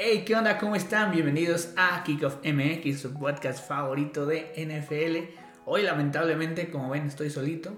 Hey, ¿qué onda? ¿Cómo están? Bienvenidos a Kickoff MX, su podcast favorito de NFL. Hoy, lamentablemente, como ven, estoy solito.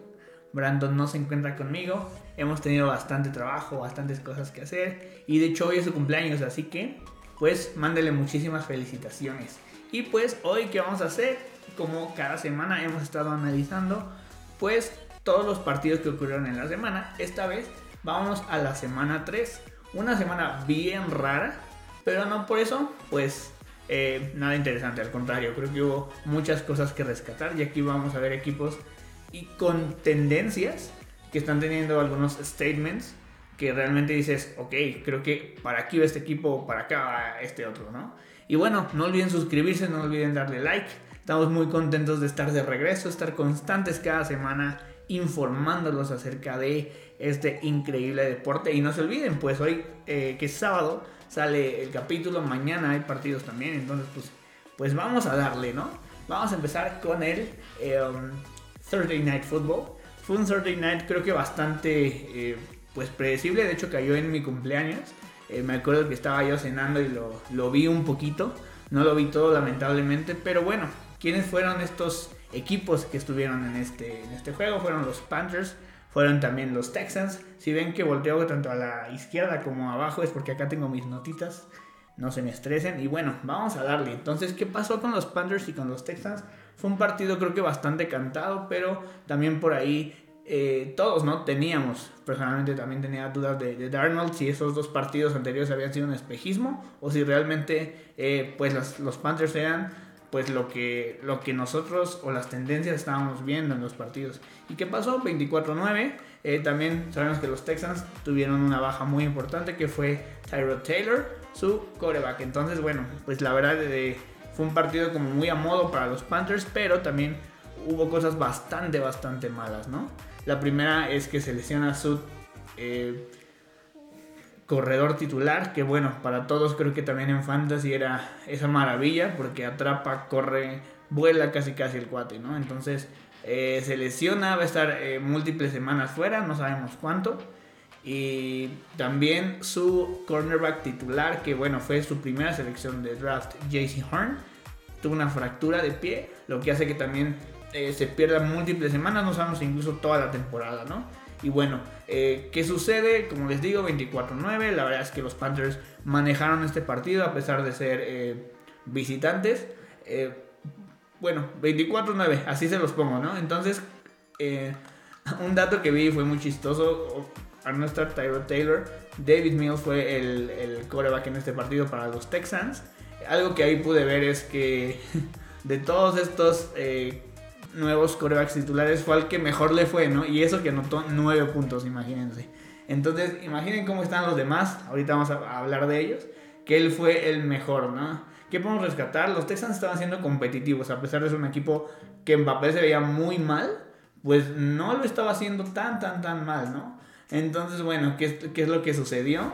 Brandon no se encuentra conmigo. Hemos tenido bastante trabajo, bastantes cosas que hacer. Y de hecho, hoy es su cumpleaños, así que, pues, mándele muchísimas felicitaciones. Y pues, hoy, ¿qué vamos a hacer? Como cada semana hemos estado analizando, pues, todos los partidos que ocurrieron en la semana. Esta vez, vamos a la semana 3. Una semana bien rara pero no por eso, pues eh, nada interesante. Al contrario, creo que hubo muchas cosas que rescatar. Y aquí vamos a ver equipos y con tendencias que están teniendo algunos statements que realmente dices, ok, creo que para aquí va este equipo, para acá va este otro, ¿no? Y bueno, no olviden suscribirse, no olviden darle like. Estamos muy contentos de estar de regreso, estar constantes cada semana informándolos acerca de este increíble deporte. Y no se olviden, pues hoy eh, que es sábado, sale el capítulo, mañana hay partidos también, entonces pues, pues vamos a darle, ¿no? Vamos a empezar con el em, Thursday Night Football. Fue un Thursday Night creo que bastante eh, pues predecible, de hecho cayó en mi cumpleaños. Eh, me acuerdo que estaba yo cenando y lo, lo vi un poquito, no lo vi todo lamentablemente, pero bueno, ¿quiénes fueron estos equipos que estuvieron en este, en este juego? Fueron los Panthers, fueron también los Texans. Si ven que volteo tanto a la izquierda como abajo es porque acá tengo mis notitas. No se me estresen. Y bueno, vamos a darle. Entonces, ¿qué pasó con los Panthers y con los Texans? Fue un partido creo que bastante cantado, pero también por ahí eh, todos, ¿no? Teníamos, personalmente también tenía dudas de, Darnold, si esos dos partidos anteriores habían sido un espejismo o si realmente eh, pues los Panthers eran pues lo que, lo que nosotros o las tendencias estábamos viendo en los partidos. ¿Y qué pasó? 24-9. Eh, también sabemos que los Texans tuvieron una baja muy importante que fue Tyrod Taylor, su coreback. Entonces, bueno, pues la verdad eh, fue un partido como muy a modo para los Panthers, pero también hubo cosas bastante, bastante malas, ¿no? La primera es que se lesiona su... Eh, corredor titular, que bueno, para todos creo que también en Fantasy era esa maravilla, porque atrapa, corre, vuela casi casi el cuate, ¿no? Entonces eh, se lesiona, va a estar eh, múltiples semanas fuera, no sabemos cuánto. Y también su cornerback titular, que bueno, fue su primera selección de draft, JC Horn, tuvo una fractura de pie, lo que hace que también eh, se pierda múltiples semanas, no sabemos incluso toda la temporada, ¿no? Y bueno, eh, ¿qué sucede? Como les digo, 24-9. La verdad es que los Panthers manejaron este partido a pesar de ser eh, visitantes. Eh, bueno, 24-9, así se los pongo, ¿no? Entonces, un dato que vi fue muy chistoso. Al no estar Tyrod Taylor, David Mills fue el, el coreback en este partido para los Texans. Algo que ahí pude ver es que de todos estos nuevos corebacks titulares fue al que mejor le fue, ¿no? Y eso que anotó 9 puntos, imagínense. Entonces, imaginen cómo están los demás, ahorita vamos a hablar de ellos, que él fue el mejor, ¿no? ¿Qué podemos rescatar? Los Texans estaban siendo competitivos, a pesar de ser un equipo que en papel se veía muy mal, pues no lo estaba haciendo tan, tan, tan mal, ¿no? Entonces, bueno, ¿qué, qué es lo que sucedió?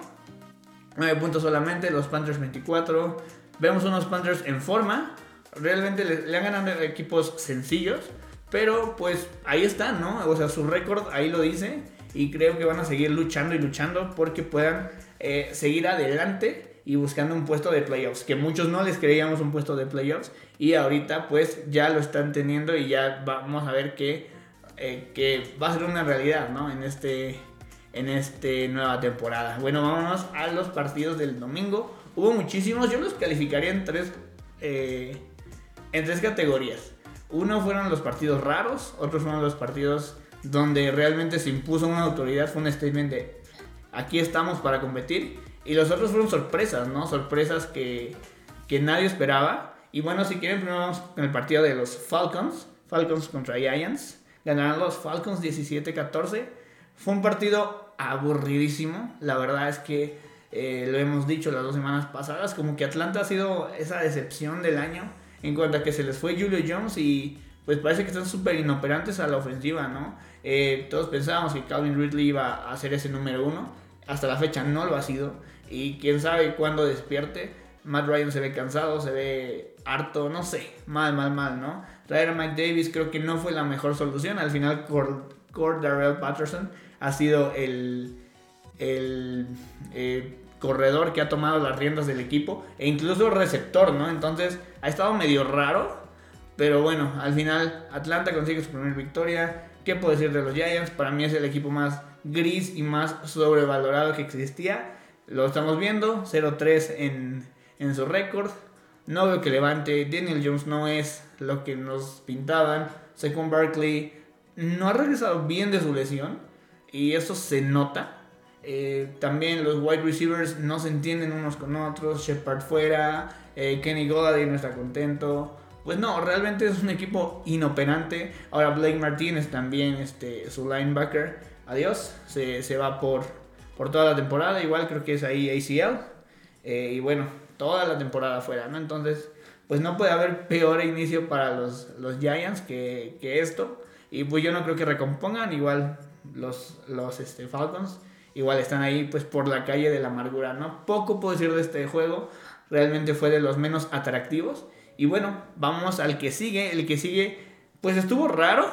9 puntos solamente, los Panthers 24. Vemos unos Panthers en forma, realmente le, han ganado equipos sencillos, pero pues ahí están, ¿no? O sea, su récord ahí lo dice y creo que van a seguir luchando y luchando porque puedan eh, seguir adelante y buscando un puesto de playoffs, que muchos no les creíamos un puesto de playoffs y ahorita pues ya lo están teniendo y ya vamos a ver que, eh, que va a ser una realidad, ¿no? En este en esta nueva temporada. Bueno, vámonos a los partidos del domingo. Hubo muchísimos, yo los calificaría en tres, eh, en tres categorías. Uno fueron los partidos raros, otros fueron los partidos donde realmente se impuso una autoridad, fue un statement de aquí estamos para competir. Y los otros fueron sorpresas, ¿no? Sorpresas que, que nadie esperaba. Y bueno, si quieren, primero vamos con el partido de los Falcons. Falcons contra Giants. Ganaron los Falcons 17-14. Fue un partido aburridísimo. La verdad es que eh, lo hemos dicho las dos semanas pasadas. Como que Atlanta ha sido esa decepción del año en cuanto a que se les fue Julio Jones y pues parece que están súper inoperantes a la ofensiva, ¿no? Eh, todos pensábamos que Calvin Ridley iba a ser ese número uno, hasta la fecha no lo ha sido y quién sabe cuándo despierte. Matt Ryan se ve cansado, se ve harto, no sé, mal, mal, mal, ¿no? Traer a Mike Davis creo que no fue la mejor solución, al final Cord Darrell Patterson ha sido el, el, eh, corredor que ha tomado las riendas del equipo e incluso receptor, ¿no? Entonces ha estado medio raro, pero bueno, al final Atlanta consigue su primera victoria. ¿Qué puedo decir de los Giants? Para mí es el equipo más gris y más sobrevalorado que existía. Lo estamos viendo, 0-3 en, en su récord. No veo que levante. Daniel Jones no es lo que nos pintaban. Saquon Barkley no ha regresado bien de su lesión. Y eso se nota. Eh, también los wide receivers no se entienden unos con otros. Shepard fuera. Eh, Kenny Golladay no está contento. Pues no, realmente es un equipo inoperante. Ahora Blake Martinez también, este, su linebacker. Adiós. Se, se va por, por toda la temporada. Igual creo que es ahí ACL. Eh, y bueno, toda la temporada fuera, ¿no? Entonces, pues no puede haber peor inicio para los, los Giants que, que esto. Y pues yo no creo que recompongan. Igual los, los este, Falcons igual están ahí pues por la calle de la amargura, ¿no? Poco puedo decir de este juego, realmente fue de los menos atractivos. Y bueno, vamos al que sigue, el que sigue pues estuvo raro,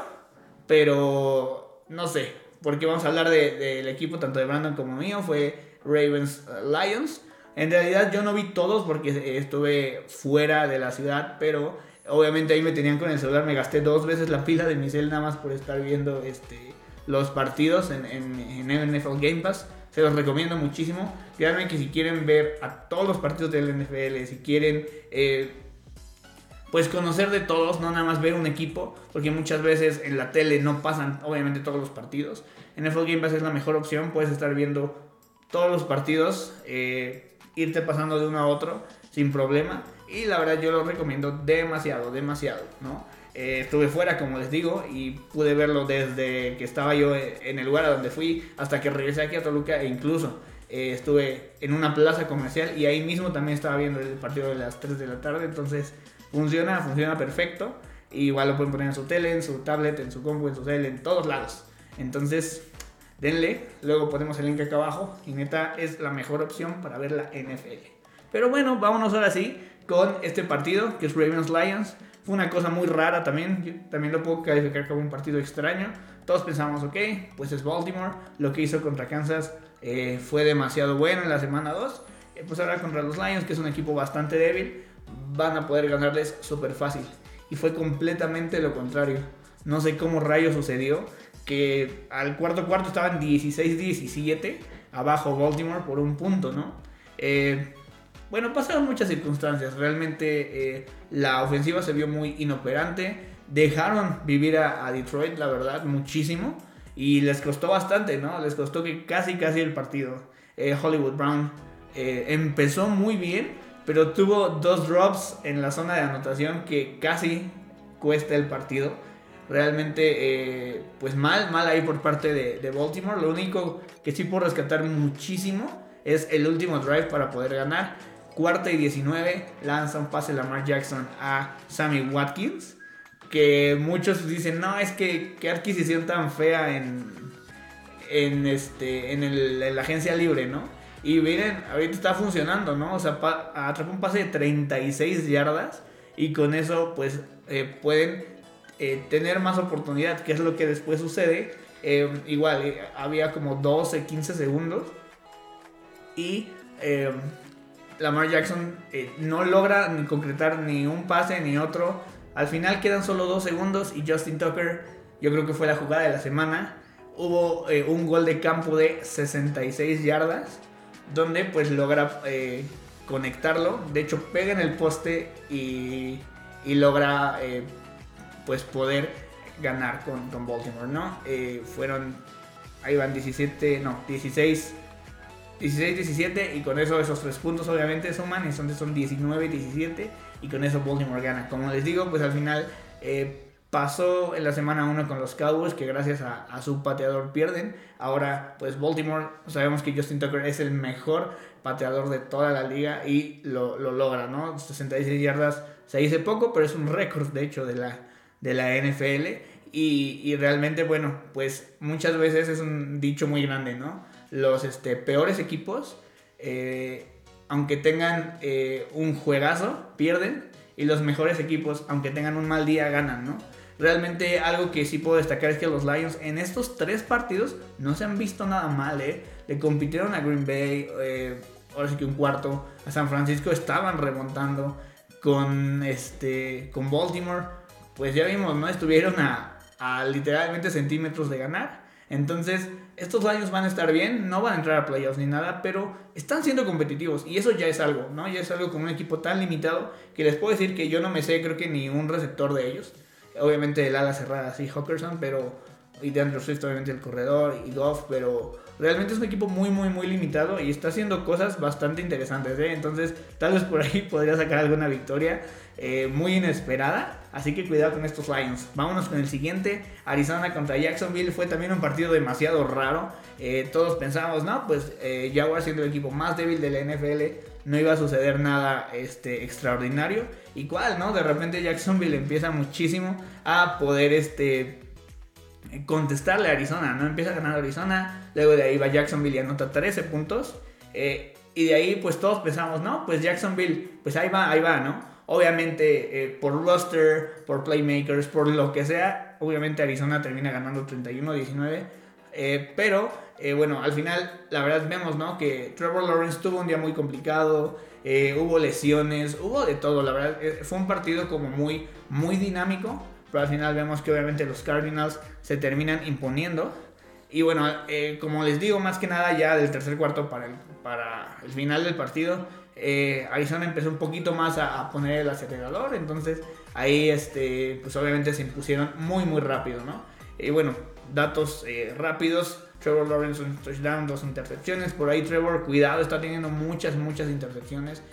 pero no sé, porque vamos a hablar del equipo tanto de Brandon como mío, fue Ravens uh, Lions. En realidad yo no vi todos porque estuve fuera de la ciudad, pero obviamente ahí me tenían con el celular, me gasté dos veces la pila de mi cel nada más por estar viendo este los partidos en, en, NFL Game Pass. Se los recomiendo muchísimo. Créanme que si quieren ver a todos los partidos del NFL, si quieren eh, pues conocer de todos, no nada más ver un equipo, porque muchas veces en la tele no pasan obviamente todos los partidos. NFL Game Pass es la mejor opción, puedes estar viendo todos los partidos, eh, irte pasando de uno a otro sin problema. Y la verdad yo lo recomiendo demasiado, demasiado, ¿no? Eh, estuve fuera, como les digo, y pude verlo desde que estaba yo en el lugar a donde fui hasta que regresé aquí a Toluca e incluso eh, estuve en una plaza comercial y ahí mismo también estaba viendo el partido de las 3 de la tarde, entonces funciona, funciona perfecto. igual lo pueden poner en su tele, en su tablet, en su compu, en su cel, en todos lados. Entonces, denle, luego ponemos el link acá abajo y neta es la mejor opción para ver la NFL. Pero bueno, vámonos ahora sí con este partido que es Ravens Lions. Fue una cosa muy rara también. también lo puedo calificar como un partido extraño. Todos pensamos, ok, pues es Baltimore. Lo que hizo contra Kansas eh, fue demasiado bueno en la semana 2. Eh, pues ahora contra los Lions, que es un equipo bastante débil, van a poder ganarles súper fácil. Y fue completamente lo contrario. No sé cómo rayo sucedió. Que al cuarto cuarto estaban 16-17 abajo Baltimore por un punto, ¿no? Eh, bueno, pasaron muchas circunstancias. Realmente eh, la ofensiva se vio muy inoperante. Dejaron vivir a, Detroit, la verdad, muchísimo. Y les costó bastante, ¿no? Les costó que casi, casi el partido. Eh, Hollywood Brown eh, empezó muy bien, pero tuvo dos drops en la zona de anotación que casi cuesta el partido. Realmente, pues mal, mal ahí por parte de, Baltimore. Lo único que sí puedo rescatar muchísimo es el último drive para poder ganar Cuarta y 19, lanza un pase Lamar Jackson a Sammy Watkins. Que muchos dicen, no, es que qué adquisición tan fea en, en, este, en, la agencia libre, ¿no? Y miren, ahorita está funcionando, ¿no? O sea, atrapó un pase de 36 yardas y con eso pues eh, pueden eh, tener más oportunidad, que es lo que después sucede. Eh, igual, había como 12, 15 segundos y Lamar Jackson eh, no logra ni concretar ni un pase ni otro. Al final quedan solo dos segundos y Justin Tucker, yo creo que fue la jugada de la semana. Hubo eh, un gol de campo de 66 yardas, donde pues logra eh, conectarlo. De hecho, pega en el poste y, logra pues poder ganar con, con Baltimore, ¿no? fueron, ahí van 17, no, 16 16-17 y con eso esos tres puntos obviamente suman, entonces son 19-17 y con eso Baltimore gana. Como les digo, pues al final eh, pasó en la semana 1 con los Cowboys que gracias a, su pateador pierden. Ahora pues Baltimore, sabemos que Justin Tucker es el mejor pateador de toda la liga y lo, logra, ¿no? 66 yardas se dice poco, pero es un récord de hecho de la, de la NFL. Y, y realmente, bueno, pues muchas veces es un dicho muy grande, ¿no? Los este, peores equipos, eh, aunque tengan eh, un juegazo, pierden. Y los mejores equipos, aunque tengan un mal día, ganan, ¿no? Realmente algo que sí puedo destacar es que los Lions en estos tres partidos no se han visto nada mal, ¿eh? Le compitieron a Green Bay, eh, ahora sí que un cuarto a San Francisco, estaban remontando con, este, con Baltimore, pues ya vimos, ¿no? Estuvieron a, a literalmente centímetros de ganar. Entonces, estos Lions van a estar bien, no van a entrar a playoffs ni nada, pero están siendo competitivos y eso ya es algo, ¿no? Ya es algo con un equipo tan limitado que les puedo decir que yo no me sé, creo que ni un receptor de ellos. Obviamente el ala cerrada, sí, Hawkerson, pero. Y de Andrew obviamente el corredor y Goff, pero realmente es un equipo muy, muy, muy limitado y está haciendo cosas bastante interesantes, ¿eh? Entonces, tal vez por ahí podría sacar alguna victoria eh, muy inesperada. Así que cuidado con estos Lions. Vámonos con el siguiente. Arizona contra Jacksonville. Fue también un partido demasiado raro. Eh, todos pensábamos, no, pues Jaguar siendo el equipo más débil de la NFL, no iba a suceder nada este, extraordinario. ¿Y no? De repente Jacksonville empieza muchísimo a poder este, contestarle a Arizona, ¿no? Empieza a ganar Arizona, luego de ahí va Jacksonville y anota 13 puntos. Eh, y de ahí pues todos pensamos, no, pues Jacksonville, pues ahí va, ahí va, ¿no? Obviamente eh, por roster, por playmakers, por lo que sea, obviamente Arizona termina ganando 31-19. Eh, pero bueno, al final la verdad vemos, ¿no? Que Trevor Lawrence tuvo un día muy complicado, hubo lesiones, hubo de todo, la verdad. fue un partido como muy, muy dinámico pero al final vemos que obviamente los Cardinals se terminan imponiendo. Y bueno, eh, como les digo, más que nada ya del tercer cuarto para el, para el final del partido, eh, Arizona empezó un poquito más a, poner el acelerador, entonces ahí este, pues obviamente se impusieron muy muy rápido, ¿no? Y bueno, datos eh, rápidos, Trevor Lawrence un touchdown, dos intercepciones, por ahí Trevor, cuidado, está teniendo muchas, muchas intercepciones.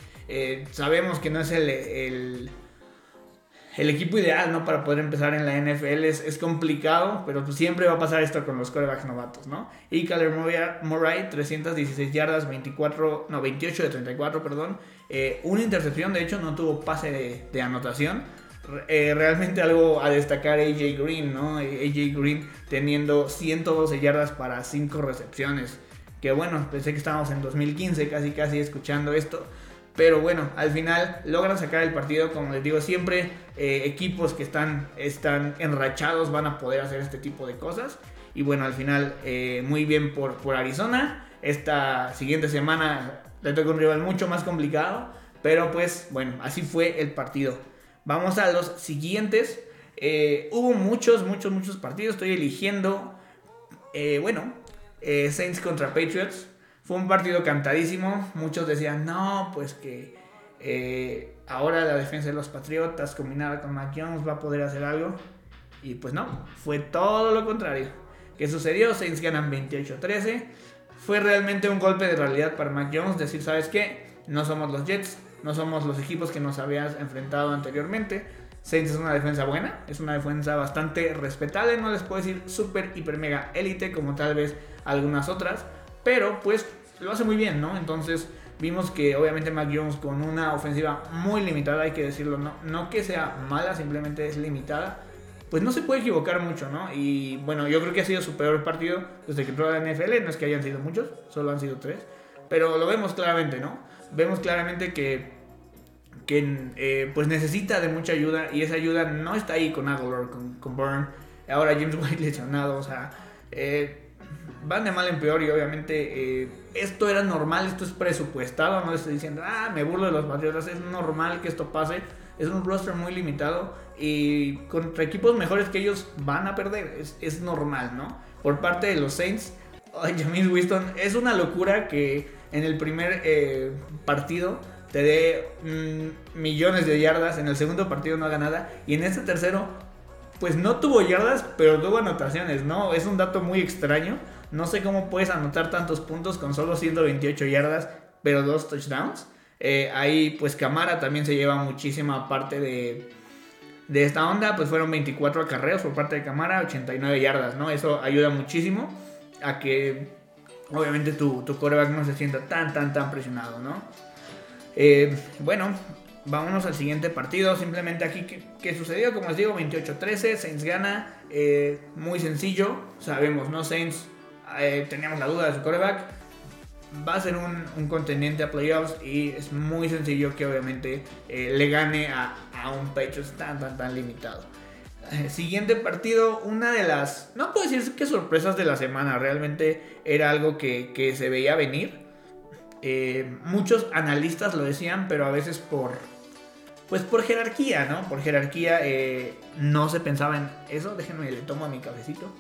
sabemos que no es el el equipo ideal, ¿no? Para poder empezar en la NFL es, complicado, pero pues siempre va a pasar esto con los corebacks novatos, ¿no? Y Kyler Murray, 316 yardas, 24, no, 28 de 34, perdón. Eh, una intercepción, de hecho, no tuvo pase de, anotación. Eh, realmente algo a destacar AJ Green, ¿no? AJ Green teniendo 112 yardas para 5 recepciones. Que bueno, pensé que estábamos en 2015 casi casi escuchando esto. Pero bueno, al final logran sacar el partido. Como les digo, siempre eh, equipos que están, están enrachados van a poder hacer este tipo de cosas. Y bueno, al final eh, muy bien por, por Arizona. Esta siguiente semana le toca un rival mucho más complicado. Pero pues bueno, así fue el partido. Vamos a los siguientes. Eh, hubo muchos, muchos, muchos partidos. Estoy eligiendo, bueno, Saints contra Patriots. Fue un partido cantadísimo. Muchos decían, no, pues que eh, ahora la defensa de los Patriotas combinada con Mac Jones va a poder hacer algo. Y pues no, fue todo lo contrario. ¿Qué sucedió? Saints ganan 28-13. Fue realmente un golpe de realidad para Mac Jones. Decir, ¿sabes qué? No somos los Jets, no somos los equipos que nos habías enfrentado anteriormente. Saints es una defensa buena, es una defensa bastante respetable. No les puedo decir super, hiper, mega élite como tal vez algunas otras. Pero pues lo hace muy bien, ¿no? Entonces vimos que obviamente Mac Jones con una ofensiva muy limitada, hay que decirlo, no, no que sea mala, simplemente es limitada, pues no se puede equivocar mucho, ¿no? Y bueno, yo creo que ha sido su peor partido desde que entró la NFL, no es que hayan sido muchos, solo han sido tres, pero lo vemos claramente, ¿no? Vemos claramente que, que eh, pues necesita de mucha ayuda y esa ayuda no está ahí con Aguilar, con, con Byrne, ahora James White lesionado, o sea... Eh, van de mal en peor y obviamente eh, esto era normal, esto es presupuestado, no estoy diciendo, ah, me burlo de los Patriotas, es normal que esto pase, es un roster muy limitado y contra equipos mejores que ellos van a perder, es, normal, ¿no? Por parte de los Saints, James Winston, es una locura que en el primer eh, partido te dé mm, millones de yardas, en el segundo partido no haga nada y en este tercero pues no tuvo yardas, pero tuvo anotaciones, ¿no? Es un dato muy extraño. No sé cómo puedes anotar tantos puntos con solo 128 yardas, pero dos touchdowns. Eh, ahí pues Camara también se lleva muchísima parte de, de esta onda. Pues fueron 24 acarreos por parte de Camara, 89 yardas, ¿no? Eso ayuda muchísimo a que obviamente tu, tu coreback no se sienta tan, tan, tan presionado, ¿no? Eh, bueno, vámonos al siguiente partido. Simplemente aquí, ¿qué, sucedió? Como les digo, 28-13. Saints gana. Eh, muy sencillo. Sabemos, ¿no? Saints, eh, teníamos la duda de su coreback. Va a ser un, un, contendiente a playoffs y es muy sencillo que obviamente eh, le gane a, a, un Patriots tan, tan, tan limitado. siguiente partido, una de las, no puedo decir que sorpresas de la semana, realmente era algo que, que se veía venir Eh, muchos analistas lo decían, pero a veces por, pues por jerarquía, ¿no? Por jerarquía eh, no se pensaba en eso. Déjenme, le tomo a mi cafecito.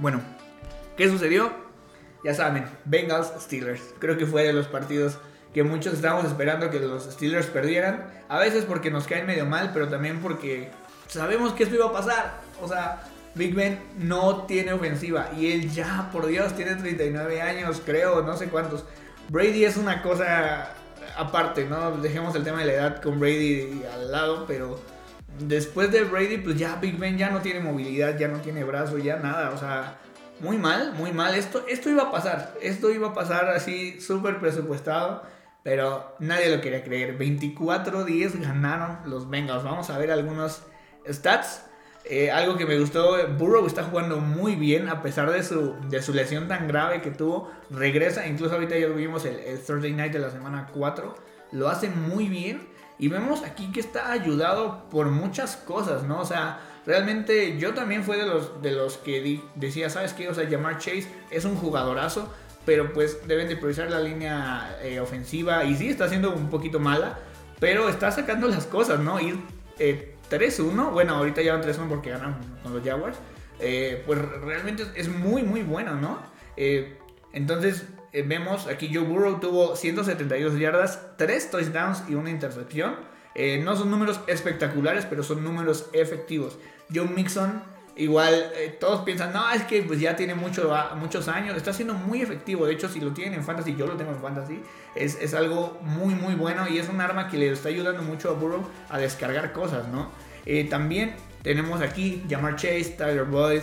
Bueno, ¿qué sucedió? Ya saben, Bengals Steelers. Creo que fue de los partidos que muchos estábamos esperando que los Steelers perdieran. A veces porque nos caen medio mal, pero también porque sabemos que esto iba a pasar. O sea, Big Ben no tiene ofensiva y él ya, por Dios, tiene 39 años, creo, no sé cuántos. Brady es una cosa aparte, ¿no? Dejemos el tema de la edad con Brady al lado, pero después de Brady, pues ya Big Ben ya no tiene movilidad, ya no tiene brazo, ya nada, o sea, muy mal, muy mal. Esto, esto iba a pasar, esto iba a pasar así súper presupuestado, pero nadie lo quería creer. 24-10 ganaron los Bengals. Vamos a ver algunos stats. Eh, algo que me gustó, Burrow está jugando muy bien a pesar de su, de su lesión tan grave que tuvo. Regresa, incluso ahorita ya vimos el, el Thursday Night de la semana 4. Lo hace muy bien. Y vemos aquí que está ayudado por muchas cosas, ¿no? O sea, realmente yo también fui de los, de los que decía, ¿sabes qué? O sea, llamar Chase es un jugadorazo, pero pues deben de priorizar la línea eh, ofensiva. Y sí, está haciendo un poquito mala, pero está sacando las cosas, ¿no? Ir eh, 3-1, bueno, ahorita ya van 3-1 porque ganan con los Jaguars, eh, pues realmente es muy, muy bueno, ¿no? Eh, entonces eh, vemos aquí Joe Burrow tuvo 172 yardas, 3 touchdowns y una intercepción. no son números espectaculares, pero son números efectivos. Joe Mixon, igual todos piensan, no, es que pues ya tiene mucho, muchos años, está siendo muy efectivo. De hecho, si lo tienen en fantasy, yo lo tengo en fantasy, es, es algo muy, muy bueno y es un arma que le está ayudando mucho a Burrow a descargar cosas, ¿no? también tenemos aquí Jamar Chase, Tyler Boyd.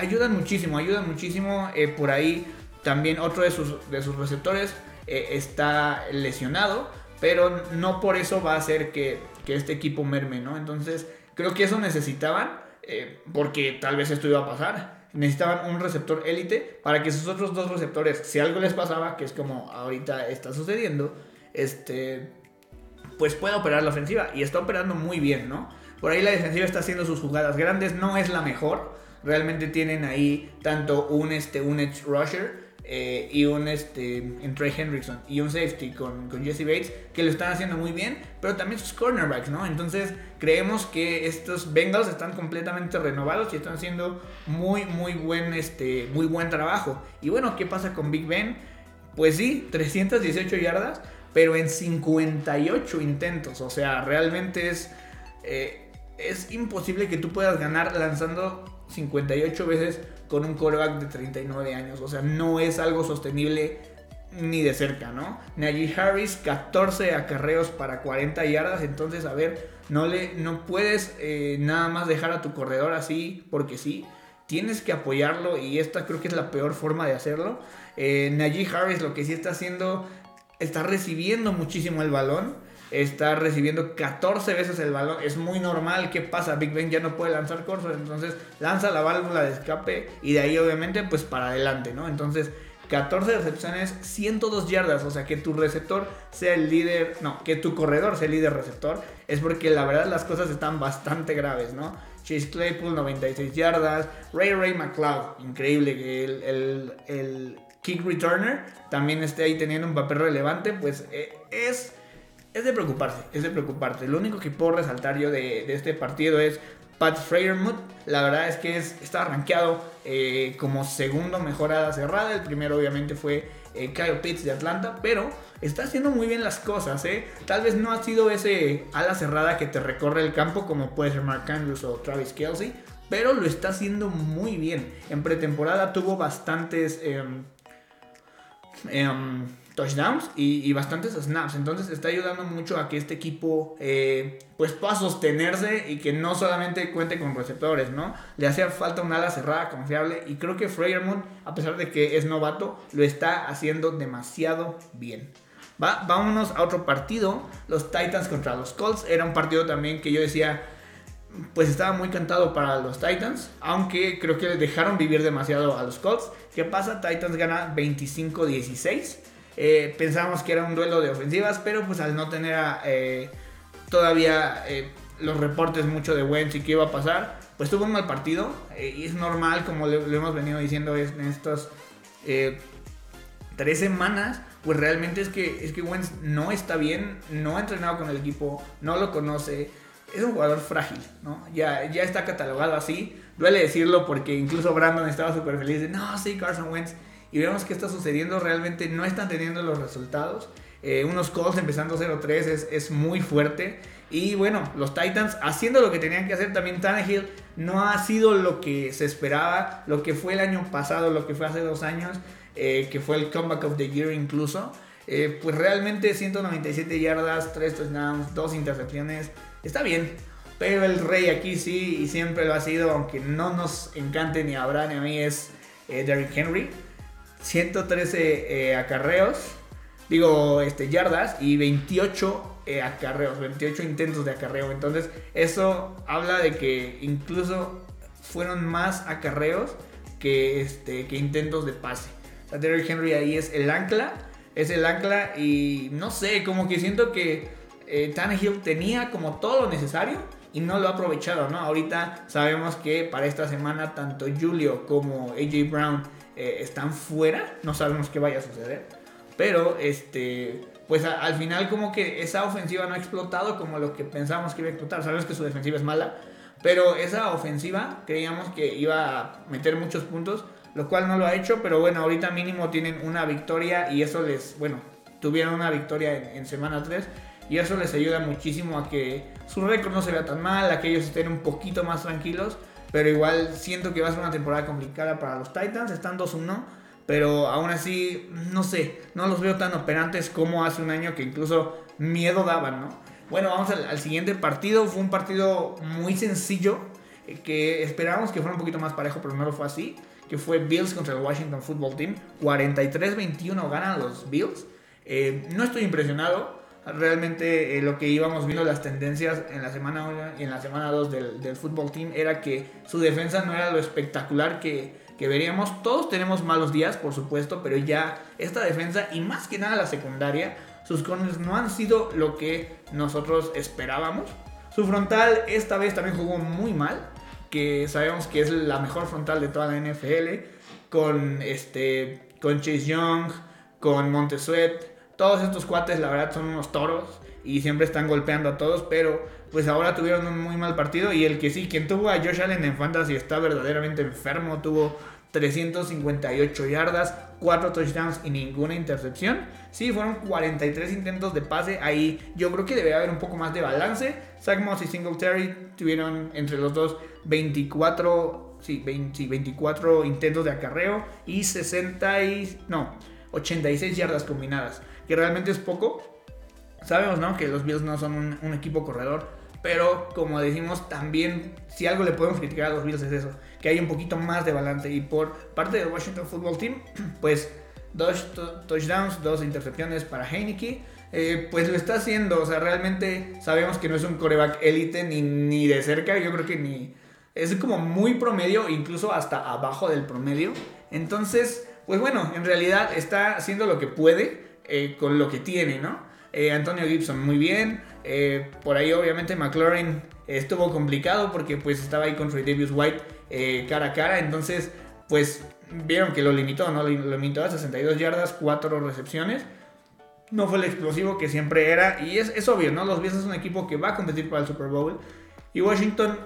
Ayudan muchísimo, ayudan muchísimo. por ahí también otro de sus, de sus receptores está lesionado. Pero no por eso va a hacer que, que este equipo merme, ¿no? Entonces creo que eso necesitaban. porque tal vez esto iba a pasar. Necesitaban un receptor élite para que sus otros dos receptores, si algo les pasaba, que es como ahorita está sucediendo, este, pues puede operar la ofensiva y está operando muy bien, ¿no? Por ahí la defensiva está haciendo sus jugadas grandes, no es la mejor. Realmente tienen ahí tanto un, este, un edge rusher eh, y un este, en Trey Hendrickson y un safety con, con, Jesse Bates que lo están haciendo muy bien, pero también sus cornerbacks, ¿no? Entonces creemos que estos Bengals están completamente renovados y están haciendo muy, muy buen, este, muy buen trabajo. Y bueno, ¿qué pasa con Big Ben? Pues sí, 318 yardas, pero en 58 intentos. O sea, realmente es, eh, es imposible que tú puedas ganar lanzando 58 veces con un coreback de 39 años. O sea, no es algo sostenible ni de cerca, ¿no? Najee Harris, 14 acarreos para 40 yardas. Entonces, a ver, no, le, no puedes eh, nada más dejar a tu corredor así porque sí. Tienes que apoyarlo y esta creo que es la peor forma de hacerlo. Eh, Najee Harris lo que sí está haciendo está recibiendo muchísimo el balón. Está recibiendo 14 veces el balón. Es muy normal. ¿Qué pasa? Big Ben ya no puede lanzar cortos. Entonces lanza la válvula de escape. Y de ahí obviamente pues para adelante, ¿no? Entonces 14 recepciones, 102 yardas. O sea, que tu receptor sea el líder. No, que tu corredor sea el líder receptor. Es porque la verdad las cosas están bastante graves, ¿no? Chase Claypool, 96 yardas. Ray Ray McLeod, increíble. que el, el kick returner también esté ahí teniendo un papel relevante, pues eh, es, es de preocuparse, es de preocuparse. Lo único que puedo resaltar yo de, este partido es Pat Freyermuth, la verdad es que es, está rankeado eh, como segundo mejor ala cerrada. El primero obviamente fue eh, Kyle Pitts de Atlanta, pero está haciendo muy bien las cosas. ¿eh? Tal vez no ha sido ese ala cerrada que te recorre el campo como puede ser Mark Andrews o Travis Kelsey, pero lo está haciendo muy bien. En pretemporada tuvo bastantes em, Em, touchdowns y, bastantes snaps. Entonces está ayudando mucho a que este equipo eh, pues pueda sostenerse y que no solamente cuente con receptores, ¿no? Le hacía falta una ala cerrada confiable y creo que Freyermuth, a pesar de que es novato, lo está haciendo demasiado bien. Vámonos a otro partido, los Titans contra los Colts. Era un partido también que yo decía, pues estaba muy cantado para los Titans, aunque creo que dejaron vivir demasiado a los Colts. ¿Qué pasa? Titans gana 25-16. Eh, pensábamos que era un duelo de ofensivas, pero pues al no tener eh, todavía eh, los reportes mucho de Wentz y qué iba a pasar, pues tuvo un mal partido. y es normal, como lo hemos venido diciendo en estos eh, tres semanas, pues realmente es que, es que Wentz no está bien, no ha entrenado con el equipo, no lo conoce, es un jugador frágil, ¿no? Ya, ya está catalogado así, duele decirlo porque incluso Brandon estaba súper feliz de, no, sí, Carson Wentz, y vemos que está sucediendo, realmente no están teniendo los resultados. Eh, unos calls empezando 0-3 es, es, muy fuerte. Y bueno, los Titans haciendo lo que tenían que hacer también. Tannehill no ha sido lo que se esperaba, lo que fue el año pasado, lo que fue hace dos años, eh, que fue el comeback of the year incluso. Eh, pues realmente 197 yardas, 3 touchdowns, 2 intercepciones. Está bien. Pero el rey aquí sí, y siempre lo ha sido, aunque no nos encante ni a Abraham ni a mí, es Derrick Henry. 113 acarreos, digo, este, yardas y 28 eh, acarreos, 28 intentos de acarreo. Entonces, eso habla de que incluso fueron más acarreos que, este, que intentos de pase. O sea, Derrick Henry ahí es el ancla, es el ancla y no sé, como que siento que eh, Tannehill tenía como todo lo necesario y no lo ha aprovechado, ¿no? Ahorita sabemos que para esta semana tanto Julio como AJ Brown eh, están fuera, no sabemos qué vaya a suceder. Pero, este, pues al final como que esa ofensiva no ha explotado como lo que pensamos que iba a explotar. Sabemos que su defensiva es mala, pero esa ofensiva creíamos que iba a meter muchos puntos, lo cual no lo ha hecho, pero bueno, ahorita mínimo tienen una victoria y eso les, bueno, tuvieron una victoria en, semana 3 y eso les ayuda muchísimo a que su récord no se vea tan mal, a que ellos estén un poquito más tranquilos, pero igual siento que va a ser una temporada complicada para los Titans, están 2-1 pero aún así, no sé, no los veo tan operantes como hace un año que incluso miedo daban, ¿no? Bueno, vamos al, siguiente partido. Fue un partido muy sencillo, eh, que esperábamos que fuera un poquito más parejo, pero no lo fue así. Que fue Bills contra el Washington Football Team. 43-21 ganan los Bills. Eh, no estoy impresionado. Realmente eh, lo que íbamos viendo las tendencias en la semana 1 y en la semana 2 del, del fútbol team era que su defensa no era lo espectacular que, que veríamos. Todos tenemos malos días, por supuesto, pero ya esta defensa y más que nada la secundaria, sus corners no han sido lo que nosotros esperábamos. Su frontal esta vez también jugó muy mal, que sabemos que es la mejor frontal de toda la NFL, con, este, con Chase Young, con Montesuet. Todos estos cuates, la verdad, son unos toros y siempre están golpeando a todos, pero pues ahora tuvieron un muy mal partido y el que sí, quien tuvo a Josh Allen en fantasy está verdaderamente enfermo, tuvo 358 yardas, 4 touchdowns y ninguna intercepción. Sí, fueron 43 intentos de pase. Ahí yo creo que debería haber un poco más de balance. Zach Moss y Singletary tuvieron entre los dos 24, sí, 24 intentos de acarreo y 60 y, no, 86 yardas combinadas, que realmente es poco. Sabemos, ¿no? Que los Bills no son un equipo corredor, pero como decimos, también si algo le podemos criticar a los Bills es eso, que hay un poquito más de balance. Y por parte del Washington Football Team, pues dos touchdowns, dos intercepciones para Heineke. Eh, pues lo está haciendo, o sea, realmente sabemos que no es un coreback élite ni, ni de cerca, yo creo que ni... Es como muy promedio, incluso hasta abajo del promedio. Entonces, pues bueno, en realidad está haciendo lo que puede eh, con lo que tiene, ¿no? Eh, Antonio Gibson muy bien. Eh, por ahí obviamente McLaurin estuvo complicado porque pues estaba ahí contra Davis White cara a cara. Entonces pues vieron que lo limitó, ¿no? Lo limitó a 62 yardas, 4 recepciones. No fue el explosivo que siempre era. Y es, obvio, ¿no? Los Bills es un equipo que va a competir para el Super Bowl. Y Washington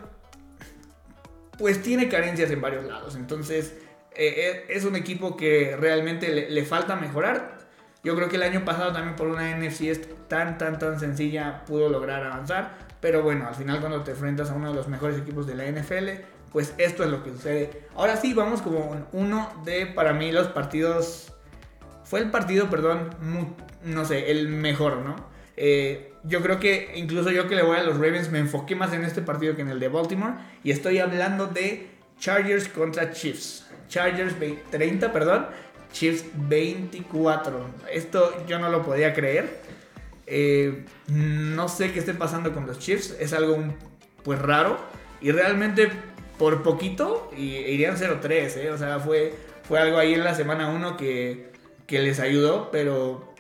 pues tiene carencias en varios lados. Entonces es un equipo que realmente le falta mejorar. Yo creo que el año pasado también por una NFC tan, tan, tan sencilla pudo lograr avanzar. Pero bueno, al final cuando te enfrentas a uno de los mejores equipos de la NFL, pues esto es lo que sucede. Ahora sí, vamos como uno de, para mí, los partidos... Fue el partido, perdón, no sé, el mejor, ¿no? Eh, yo creo que incluso yo que le voy a los Ravens me enfoqué más en este partido que en el de Baltimore. Y estoy hablando de Chargers contra Chiefs. Chargers 30, perdón. Chiefs 24. Esto yo no lo podía creer. Eh, no sé qué esté pasando con los Chiefs. Es algo pues raro. Y realmente por poquito irían 0-3. ¿eh? O sea, fue, fue algo ahí en la semana 1 que, que les ayudó. Pero,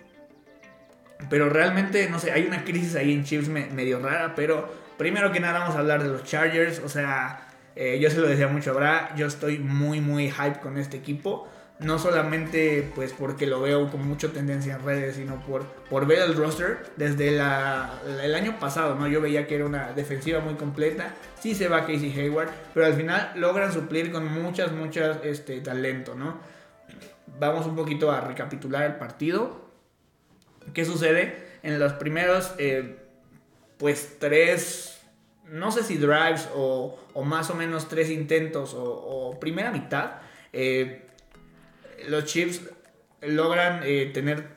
pero realmente, no sé, hay una crisis ahí en Chiefs medio rara. Pero primero que nada vamos a hablar de los Chargers. O sea, eh, yo se lo decía mucho a Yo estoy muy, muy hype con este equipo. No solamente pues porque lo veo con mucha tendencia en redes, sino por, por ver el roster desde el año pasado, ¿no? Yo veía que era una defensiva muy completa, sí se va Casey Hayward, pero al final logran suplir con muchas, muchas este, talento, ¿no? Vamos un poquito a recapitular el partido. ¿Qué sucede? En los primeros, eh, pues tres, no sé si drives o, más o menos tres intentos o, primera mitad, eh, los Chiefs logran eh, tener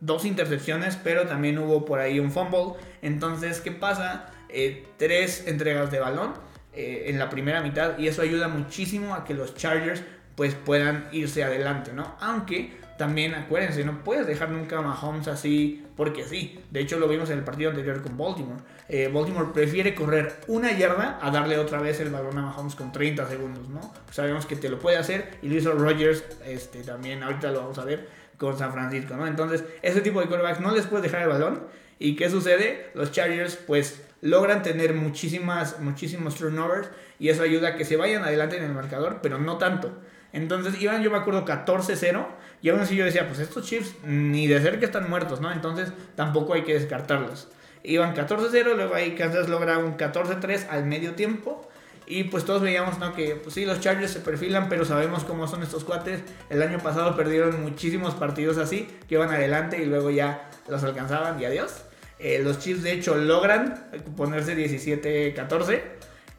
dos intercepciones, pero también hubo por ahí un fumble. Entonces, ¿qué pasa? Eh, tres entregas de balón eh, en la primera mitad y eso ayuda muchísimo a que los Chargers pues puedan irse adelante, ¿no? Aunque también acuérdense, no puedes dejar nunca a Mahomes así porque sí. De hecho, lo vimos en el partido anterior con Baltimore. Eh, Baltimore prefiere correr una yarda a darle otra vez el balón a Mahomes con 30 segundos, ¿no? Sabemos que te lo puede hacer y lo hizo Rodgers este, también, ahorita lo vamos a ver con San Francisco, ¿no? Entonces, ese tipo de quarterbacks no les puedes dejar el balón. ¿Y qué sucede? Los Chargers, pues, logran tener muchísimas, muchísimos turnovers y eso ayuda a que se vayan adelante en el marcador, pero no tanto. Entonces iban, yo me acuerdo, 14-0. Y aún así yo decía, pues estos Chiefs ni de que están muertos, ¿no? Entonces tampoco hay que descartarlos. Iban 14-0, luego ahí Kansas logra un 14-3 al medio tiempo. Y pues todos veíamos, ¿no? Que pues sí, los Chargers se perfilan, pero sabemos cómo son estos cuates. El año pasado perdieron muchísimos partidos así, que iban adelante y luego ya los alcanzaban y adiós. Eh, los Chiefs de hecho logran ponerse 17-14.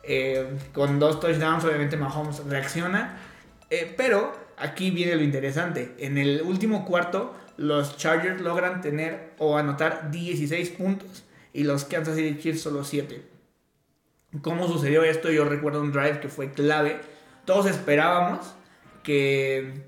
Eh, con dos touchdowns, obviamente Mahomes reacciona. Eh, pero aquí viene lo interesante. En el último cuarto, los Chargers logran tener o anotar 16 puntos y los Kansas City Chiefs solo 7. ¿Cómo sucedió esto? Yo recuerdo un drive que fue clave. Todos esperábamos que,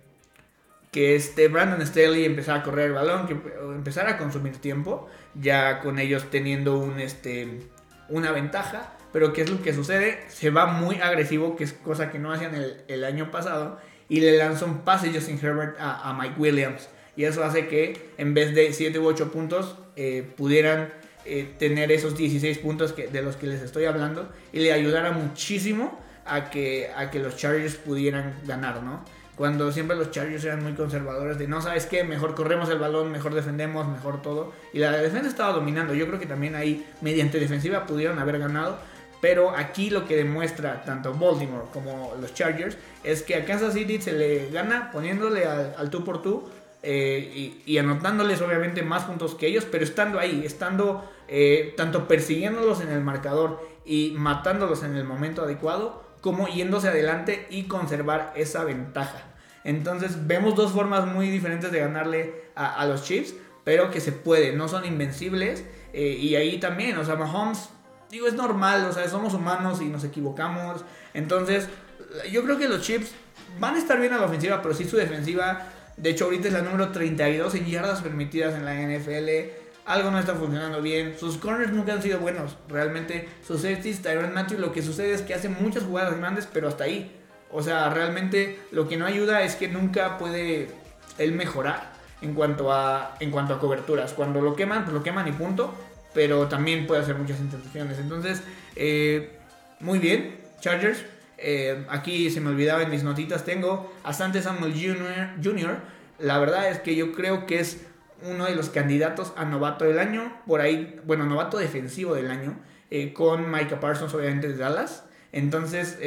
que este Brandon Staley empezara a correr el balón, que empezara a consumir tiempo, ya con ellos teniendo un, este, una ventaja. Pero ¿qué es lo que sucede? Se va muy agresivo, que es cosa que no hacían el, el año pasado, y le lanza un pase Justin Herbert a, Mike Williams. Y eso hace que en vez de 7 u 8 puntos eh, pudieran eh, tener esos 16 puntos que, de los que les estoy hablando y le ayudara muchísimo a que, a que los Chargers pudieran ganar, ¿no? Cuando siempre los Chargers eran muy conservadores de no sabes qué, mejor corremos el balón, mejor defendemos, mejor todo. Y la defensa estaba dominando. Yo creo que también ahí, mediante defensiva, pudieron haber ganado. Pero aquí lo que demuestra tanto Baltimore como los Chargers es que a Kansas City se le gana poniéndole al, tú por tú eh, y, anotándoles obviamente más puntos que ellos, pero estando ahí, estando eh, tanto persiguiéndolos en el marcador y matándolos en el momento adecuado, como yéndose adelante y conservar esa ventaja. Entonces vemos dos formas muy diferentes de ganarle a, los Chiefs, pero que se puede, no son invencibles. Eh, y ahí también, o sea, Mahomes digo, es normal, o sea, somos humanos y nos equivocamos. Entonces, yo creo que los Chips van a estar bien a la ofensiva, pero sí su defensiva, de hecho, ahorita es la número 32 en yardas permitidas en la NFL. Algo no está funcionando bien. Sus corners nunca han sido buenos. Realmente, sus safeties, Tyron Matthew, lo que sucede es que hace muchas jugadas grandes, pero hasta ahí. O sea, realmente lo que no ayuda es que nunca puede él mejorar en cuanto a, en cuanto a coberturas. Cuando lo queman, pues lo queman y punto pero también puede hacer muchas intercepciones. Entonces, eh, muy bien, Chargers. Eh, aquí se me olvidaba en mis notitas, tengo a Sante Samuel Jr., La verdad es que yo creo que es uno de los candidatos a novato del año, por ahí, bueno, novato defensivo del año, eh, con Micah Parsons, obviamente, de Dallas. Entonces,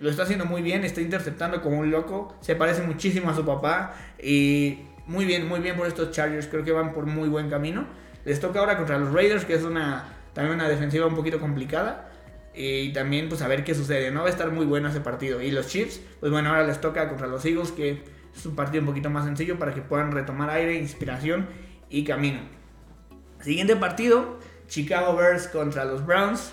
lo está haciendo muy bien, está interceptando como un loco, se parece muchísimo a su papá y muy bien, muy bien por estos Chargers, creo que van por muy buen camino. Les toca ahora contra los Raiders, que es una también una defensiva un poquito complicada. Y también pues a ver qué sucede, ¿no? Va a estar muy bueno ese partido. Y los Chiefs, pues bueno, ahora les toca contra los Eagles, que es un partido un poquito más sencillo para que puedan retomar aire, inspiración y camino. Siguiente partido, Chicago Bears contra los Browns.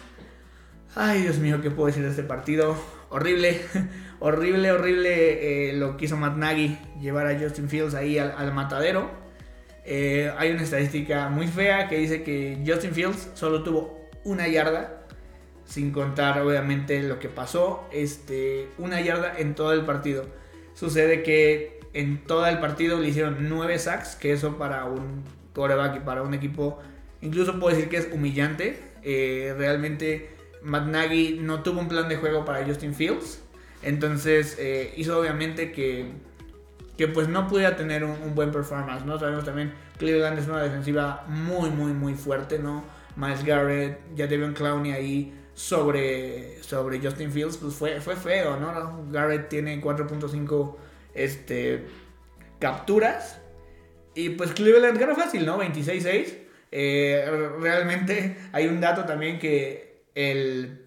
Ay, Dios mío, ¿qué puedo decir de este partido? Horrible, horrible, horrible eh, lo que hizo Matt Nagy, llevar a Justin Fields ahí al matadero. Eh, hay una estadística muy fea que dice que Justin Fields solo tuvo una yarda, sin contar obviamente lo que pasó, este, una yarda en todo el partido. Sucede que en todo el partido le hicieron nueve sacks, que eso para un quarterback y para un equipo, incluso puedo decir que es humillante. Eh, realmente Matt no tuvo un plan de juego para Justin Fields, entonces eh, hizo obviamente que que pues no pudiera tener un, buen performance, ¿no? Sabemos también Cleveland es una defensiva muy, muy, muy fuerte, ¿no? Miles Garrett, ya Devon Clowney ahí sobre, sobre Justin Fields, pues fue, fue feo, ¿no? Garrett tiene 4.5 este, capturas y pues Cleveland ganó fácil, ¿no? 26-6. Eh, realmente hay un dato también que el,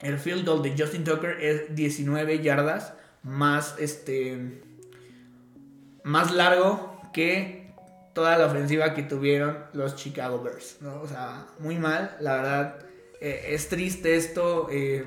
el field goal de Justin Tucker es 19 yardas más este más largo que toda la ofensiva que tuvieron los Chicago Bears. ¿no? O sea, muy mal, la verdad. Eh, es triste esto, eh,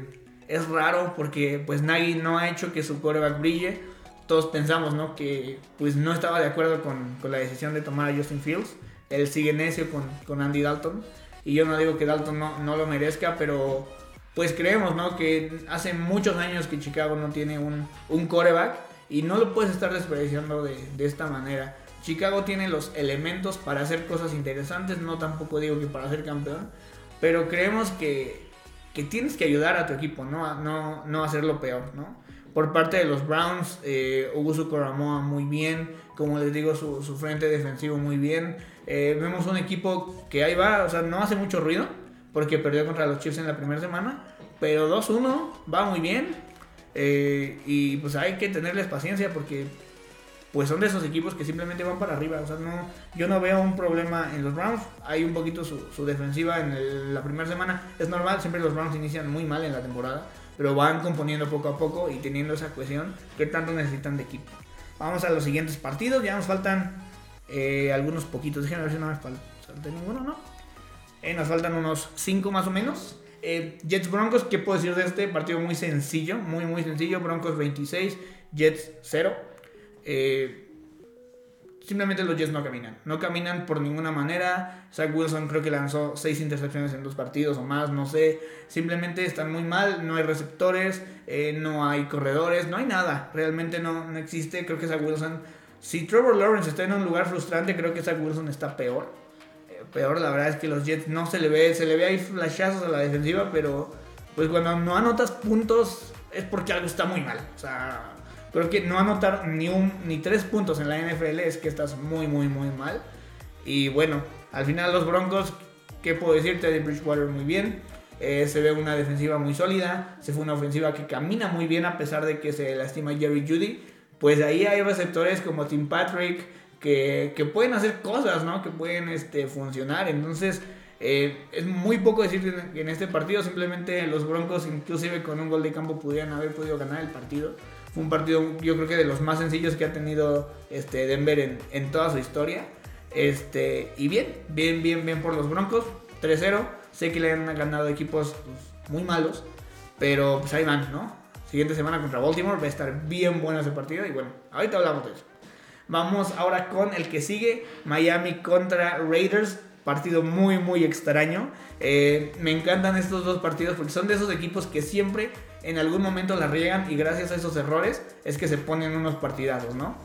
es raro porque pues Nagy no ha hecho que su quarterback brille. Todos pensamos ¿no? que pues no estaba de acuerdo con, con, la decisión de tomar a Justin Fields. Él sigue necio con, con Andy Dalton. Y yo no digo que Dalton no, no, lo merezca, pero pues creemos ¿no? que hace muchos años que Chicago no tiene un, un quarterback y no lo puedes estar desperdiciando de, de, esta manera. Chicago tiene los elementos para hacer cosas interesantes, no tampoco digo que para ser campeón, pero creemos que, que tienes que ayudar a tu equipo, no, no, no hacerlo peor, ¿no? Por parte de los Browns, eh, Augusto Coramoa muy bien, como les digo, su, su frente defensivo muy bien. Eh, vemos un equipo que ahí va, o sea, no hace mucho ruido, porque perdió contra los Chiefs en la primera semana, pero 2-1 va muy bien. Eh, y pues hay que tenerles paciencia porque pues son de esos equipos que simplemente van para arriba. O sea, no, yo no veo un problema en los Browns. Hay un poquito su, defensiva en la primera semana. Es normal, siempre los Browns inician muy mal en la temporada. Pero van componiendo poco a poco y teniendo esa cohesión que tanto necesitan de equipo. Vamos a los siguientes partidos. Ya nos faltan eh, algunos poquitos. Déjenme ver si no me falta ninguno, ¿no? Eh, nos faltan unos 5 más o menos. Eh, Jets Broncos, ¿qué puedo decir de este partido? Muy sencillo, muy muy sencillo. Broncos 26, Jets 0. Eh, simplemente los Jets no caminan. No caminan por ninguna manera. Zach Wilson creo que lanzó 6 intercepciones en dos partidos o más, no sé. Simplemente están muy mal. No hay receptores, eh, no hay corredores, no hay nada. Realmente no, no existe. Creo que Zach Wilson. Si Trevor Lawrence está en un lugar frustrante, creo que Zach Wilson está peor peor, la verdad es que los Jets no se le ve, se le ve ahí flashazos a la defensiva, pero pues cuando no anotas puntos es porque algo está muy mal. O sea, creo que no anotar ni un ni tres puntos en la NFL es que estás muy, muy, muy mal. Y bueno, al final los Broncos, ¿qué puedo decirte de Bridgewater? Muy bien. Eh, se ve una defensiva muy sólida. Se fue una ofensiva que camina muy bien a pesar de que se lastima Jerry Judy. Pues ahí hay receptores como Tim Patrick, que, pueden hacer cosas, ¿no? Que pueden este, funcionar. Entonces, eh, es muy poco decir que en este partido. Simplemente los Broncos, inclusive con un gol de campo, pudieran haber podido ganar el partido. Fue un partido, yo creo que de los más sencillos que ha tenido este, Denver en, toda su historia. Este, y bien, bien, bien, bien por los Broncos. 3-0. Sé que le han ganado equipos pues, muy malos. Pero pues ahí van, ¿no? Siguiente semana contra Baltimore. Va a estar bien bueno ese partido. Y bueno, ahorita hablamos de eso. Vamos ahora con el que sigue, Miami contra Raiders. Partido muy, muy extraño. Eh, me encantan estos dos partidos porque son de esos equipos que siempre en algún momento la riegan y gracias a esos errores es que se ponen unos partidazos, ¿no?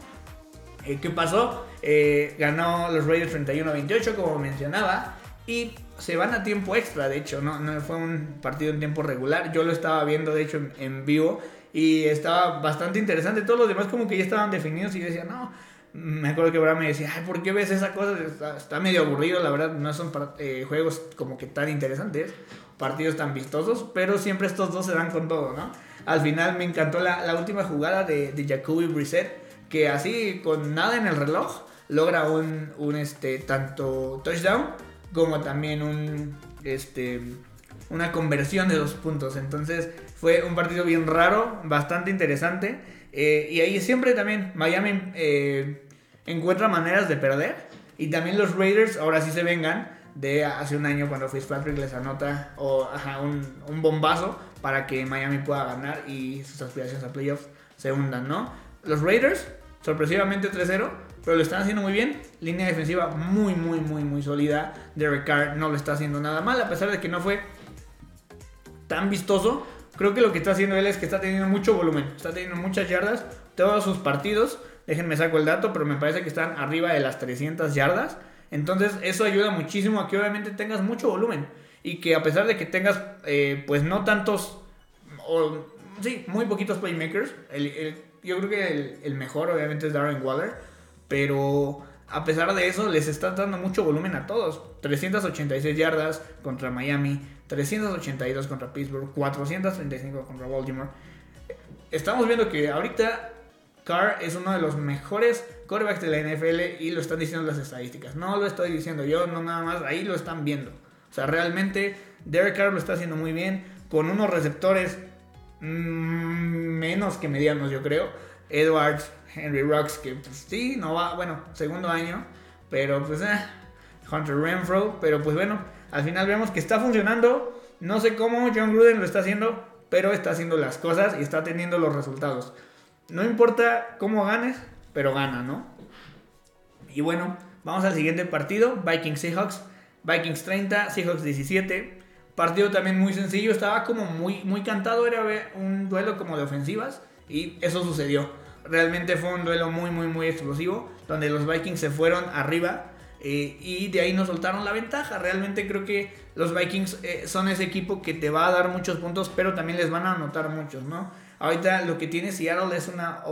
Eh, ¿Qué pasó? Eh, ganó los Raiders 31-28, como mencionaba, y se van a tiempo extra, de hecho, ¿no? no fue un partido en tiempo regular. Yo lo estaba viendo, de hecho, en, en vivo y estaba bastante interesante. Todos los demás, como que ya estaban definidos y yo decía, no me acuerdo que Abraham me decía, Ay, ¿por qué ves esa cosa? Está, medio aburrido, la verdad, no son eh, juegos como que tan interesantes, partidos tan vistosos, pero siempre estos dos se dan con todo, ¿no? Al final me encantó la, la última jugada de, de Jacoby Brissett, que así, con nada en el reloj, logra un, un este, tanto touchdown como también un, este, una conversión de dos puntos. Entonces fue un partido bien raro, bastante interesante. Eh, y ahí siempre también Miami eh, encuentra maneras de perder. Y también los Raiders ahora sí se vengan de hace un año cuando Fitzpatrick les anota o, un, bombazo para que Miami pueda ganar y sus aspiraciones a playoffs se hundan, ¿no? Los Raiders, sorpresivamente 3-0, pero lo están haciendo muy bien. Línea defensiva muy, muy, muy, muy sólida. Derek Carr no lo está haciendo nada mal, a pesar de que no fue tan vistoso. Creo que lo que está haciendo él es que está teniendo mucho volumen, está teniendo muchas yardas, todos sus partidos Déjenme saco el dato, pero me parece que están arriba de las 300 yardas. Entonces eso ayuda muchísimo a que obviamente tengas mucho volumen. Y que a pesar de que tengas eh, pues no tantos, o, sí, muy poquitos playmakers, el, yo creo que el, mejor obviamente es Darren Waller, pero a pesar de eso les está dando mucho volumen a todos. 386 yardas contra Miami, 382 contra Pittsburgh, 435 contra Baltimore. Estamos viendo que ahorita Carr es uno de los mejores quarterbacks de la NFL y lo están diciendo las estadísticas. No lo estoy diciendo yo, no nada más, ahí lo están viendo. O sea, realmente Derek Carr lo está haciendo muy bien con unos receptores mm, menos que medianos, yo creo. Edwards, Henry Rocks, que pues sí, no va, bueno, segundo año, pero pues eh, Hunter Renfro, pero pues bueno, al final vemos que está funcionando. No sé cómo John Gruden lo está haciendo, pero está haciendo las cosas y está teniendo los resultados. No importa cómo ganes, pero gana, ¿no? Y bueno, vamos al siguiente partido, Vikings Seahawks. Vikings 30, Seahawks 17. Partido también muy sencillo, estaba como muy, muy cantado, era un duelo como de ofensivas y eso sucedió. Realmente fue un duelo muy, muy, muy explosivo, donde los Vikings se fueron arriba eh, y de ahí nos soltaron la ventaja. Realmente creo que los Vikings eh, son ese equipo que te va a dar muchos puntos, pero también les van a anotar muchos, ¿no? Ahorita lo que tiene Seattle es una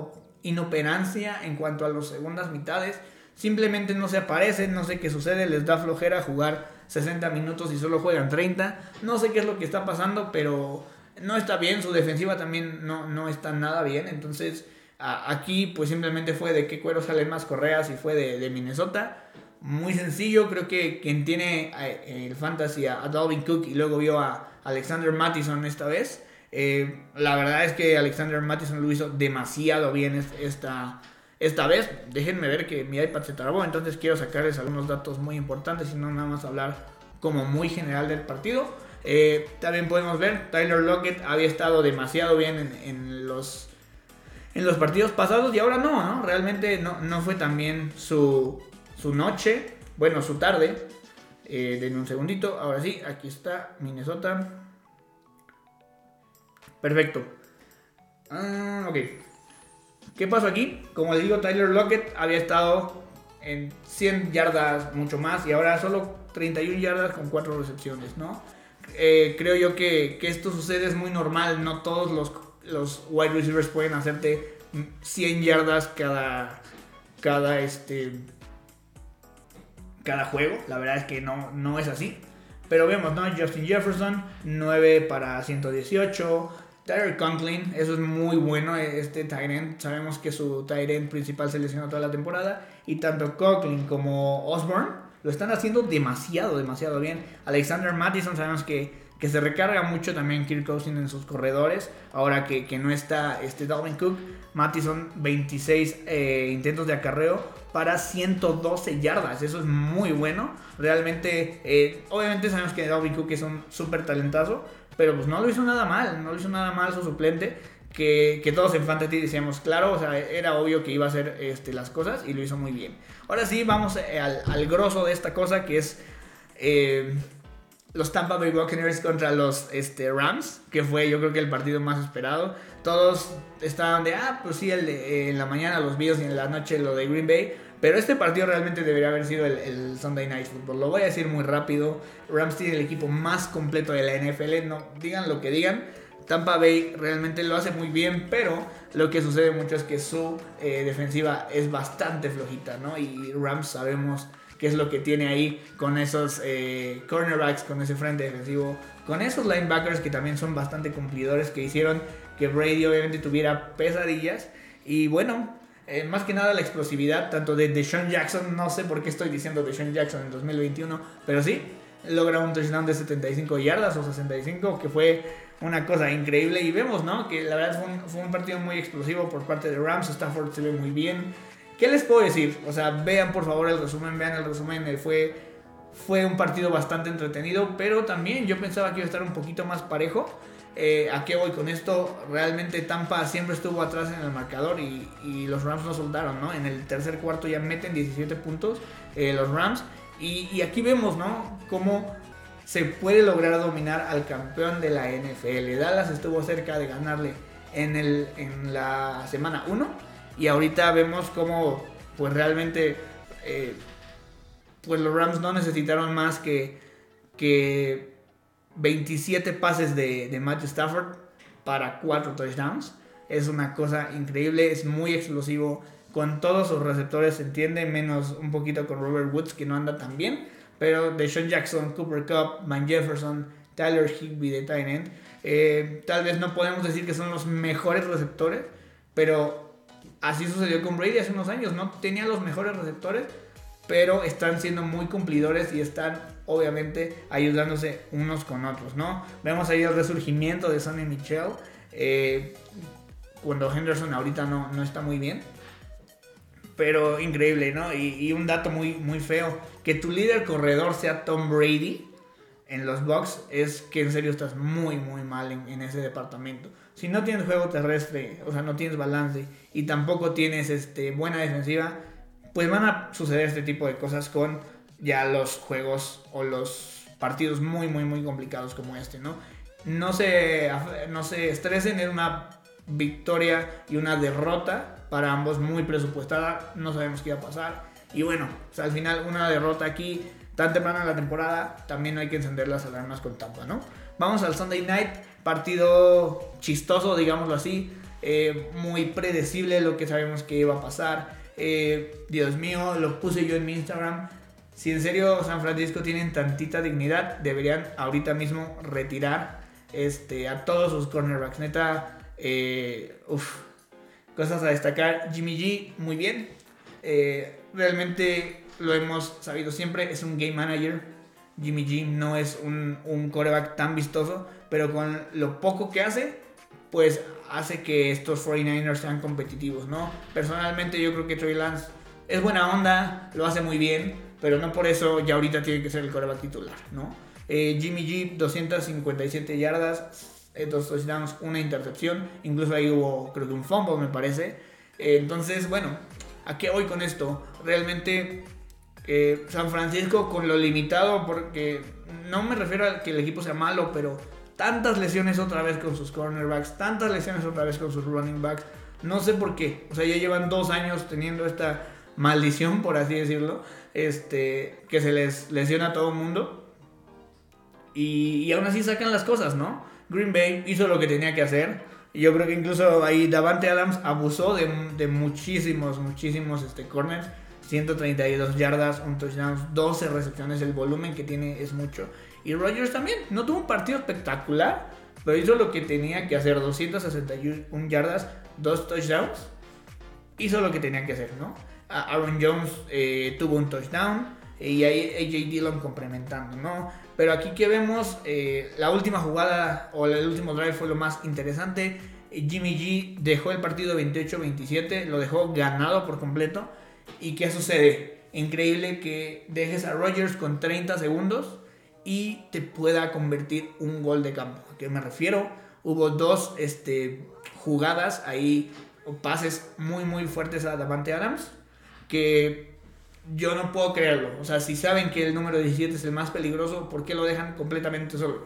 inoperancia en cuanto a las segundas mitades. Simplemente no se aparecen, no sé qué sucede, les da flojera jugar 60 minutos y solo juegan 30. No sé qué es lo que está pasando, pero no está bien. Su defensiva también no, no está nada bien. Entonces, aquí pues simplemente fue de qué cuero salen más correas y fue de, Minnesota. Muy sencillo, creo que quien tiene eh, el fantasy a, Dalvin Cook y luego vio a Alexander Mattison esta vez. Eh, la verdad es que Alexander Mattison lo hizo demasiado bien esta, esta vez, déjenme ver que mi iPad se trabó, entonces quiero sacarles algunos datos muy importantes y no nada más hablar como muy general del partido. Eh, también podemos ver, Tyler Lockett había estado demasiado bien en, los, en los partidos pasados y ahora no, ¿no? Realmente no, no fue tan bien su, su noche, bueno, su tarde. Eh, denme un segundito, ahora sí, aquí está Minnesota. Perfecto. Ah, ok. ¿Qué pasó aquí? Como les digo, Tyler Lockett había estado en 100 yardas, mucho más, y ahora solo 31 yardas con 4 recepciones, ¿no? Eh, creo yo que, esto sucede, es muy normal, no todos los, los wide receivers pueden hacerte 100 yardas cada, cada, este, cada juego, la verdad es que no, no es así. Pero vemos, ¿no? Justin Jefferson, 9 para 118, Tyler Conklin, eso es muy bueno, este Tyrant. Sabemos que su Tyrant principal se lesionó toda la temporada. Y tanto Conklin como Osborne lo están haciendo demasiado, demasiado bien. Alexander Mattison, sabemos que, que se recarga mucho también Kirk Cousins en sus corredores. Ahora que, no está este Dalvin Cook, Mattison 26 eh, intentos de acarreo para 112 yardas. Eso es muy bueno. Realmente, eh, obviamente sabemos que Dalvin Cook es un súper talentazo pero pues no lo hizo nada mal, no lo hizo nada mal su suplente, que, que todos en Fantasy decíamos, claro, o sea, era obvio que iba a hacer este, las cosas y lo hizo muy bien. Ahora sí, vamos eh, al, al grosso de esta cosa, que es eh, los Tampa Bay Buccaneers contra los este, Rams, que fue yo creo que el partido más esperado. Todos estaban de, ah, pues sí, el de, en la mañana los Bills y en la noche lo de Green Bay. Pero este partido realmente debería haber sido el, Sunday Night Football. Lo voy a decir muy rápido. Rams tiene el equipo más completo de la NFL. No digan lo que digan. Tampa Bay realmente lo hace muy bien, pero lo que sucede mucho es que su eh, defensiva es bastante flojita, ¿no? Y Rams sabemos qué es lo que tiene ahí con esos eh, cornerbacks, con ese frente defensivo, con esos linebackers que también son bastante cumplidores, que hicieron que Brady obviamente tuviera pesadillas. Y bueno, eh, más que nada la explosividad, tanto de Deshaun Jackson, no sé por qué estoy diciendo Deshaun Jackson en 2021, pero sí, logra un touchdown de 75 yardas o 65, que fue una cosa increíble. Y vemos, ¿no? Que la verdad fue un, partido muy explosivo por parte de Rams. Stafford se ve muy bien. ¿Qué les puedo decir? O sea, vean por favor el resumen, vean el resumen. Eh, fue, fue un partido bastante entretenido, pero también yo pensaba que iba a estar un poquito más parejo. Eh, ¿A qué voy con esto? Realmente Tampa siempre estuvo atrás en el marcador y, los Rams no soltaron, ¿no? En el tercer cuarto ya meten 17 puntos eh, los Rams. Y, aquí vemos, ¿no? Cómo se puede lograr dominar al campeón de la NFL. Dallas estuvo cerca de ganarle en, el, en la semana 1 y ahorita vemos cómo pues realmente eh, pues los Rams no necesitaron más que, que 27 pases de, de Matthew Stafford para 4 touchdowns. es una cosa increíble, es muy explosivo. Con todos sus receptores se entiende, menos un poquito con Robert Woods que no anda tan bien. Pero de Sean Jackson, Cooper Cup, Van Jefferson, Tyler Higby de Tight eh, tal vez no podemos decir que son los mejores receptores, pero así sucedió con Brady hace unos años. No tenía los mejores receptores, pero están siendo muy cumplidores y están obviamente ayudándose unos con otros, ¿no? Vemos ahí el resurgimiento de Sonny Michel, eh, cuando Henderson ahorita no, no está muy bien. Pero increíble, ¿no? Y, un dato muy, muy feo, que tu líder corredor sea Tom Brady en los Bucks es que en serio estás muy, muy mal en, en, ese departamento. Si no tienes juego terrestre, o sea, no tienes balance y tampoco tienes este, buena defensiva, pues van a suceder este tipo de cosas con ya los juegos o los partidos muy, muy, muy complicados como este, ¿no? No se, no se estresen, es una victoria y una derrota para ambos muy presupuestada, no sabemos qué va a pasar. Y bueno, al final una derrota aquí tan temprana en la temporada, también hay que encender las alarmas con Tampa, ¿no? Vamos al Sunday Night, partido chistoso, digámoslo así, eh, muy predecible lo que sabemos que iba a pasar. Eh, Dios mío, lo puse yo en mi Instagram. Si en serio San Francisco tienen tantita dignidad, deberían ahorita mismo retirar este, a todos sus cornerbacks. Neta, eh, cosas a destacar. Jimmy G, muy bien. Eh, realmente lo hemos sabido siempre, es un game manager. Jimmy G no es un, un coreback tan vistoso, pero con lo poco que hace, pues hace que estos 49ers sean competitivos, ¿no? Personalmente yo creo que Trey Lance es buena onda, lo hace muy bien, pero no por eso ya ahorita tiene que ser el coreback titular, ¿no? Eh, Jimmy G, 257 yardas, eh, dos una intercepción, incluso ahí hubo creo que un fumble me parece. Eh, entonces, bueno, ¿a qué voy con esto? Realmente San Francisco con lo limitado, porque no me refiero a que el equipo sea malo, pero tantas lesiones otra vez con sus cornerbacks, tantas lesiones otra vez con sus running backs. No sé por qué. O sea, ya llevan dos años teniendo esta maldición, por así decirlo, este, que se les lesiona a todo el mundo. Y, aún así sacan las cosas, ¿no? Green Bay hizo lo que tenía que hacer. Yo creo que incluso ahí Davante Adams abusó de, muchísimos, muchísimos este, corners. 132 yardas, un touchdown, 12 recepciones. El volumen que tiene es mucho. Y Rodgers también, no tuvo un partido espectacular, pero hizo lo que tenía que hacer, 261 yardas, dos touchdowns. Hizo lo que tenía que hacer, ¿no? Aaron Jones eh, tuvo un touchdown y ahí AJ Dillon complementando, ¿no? Pero aquí que vemos, eh, la última jugada o el último drive fue lo más interesante. Jimmy G dejó el partido 28-27, lo dejó ganado por completo. ¿Y qué sucede? Increíble que dejes a Rodgers con 30 segundos y te pueda convertir un gol de campo. ¿A qué me refiero? Hubo dos este, jugadas ahí, pases muy, muy fuertes a Davante Adams, que yo no puedo creerlo. O sea, si saben que el número 17 es el más peligroso, ¿por qué lo dejan completamente solo?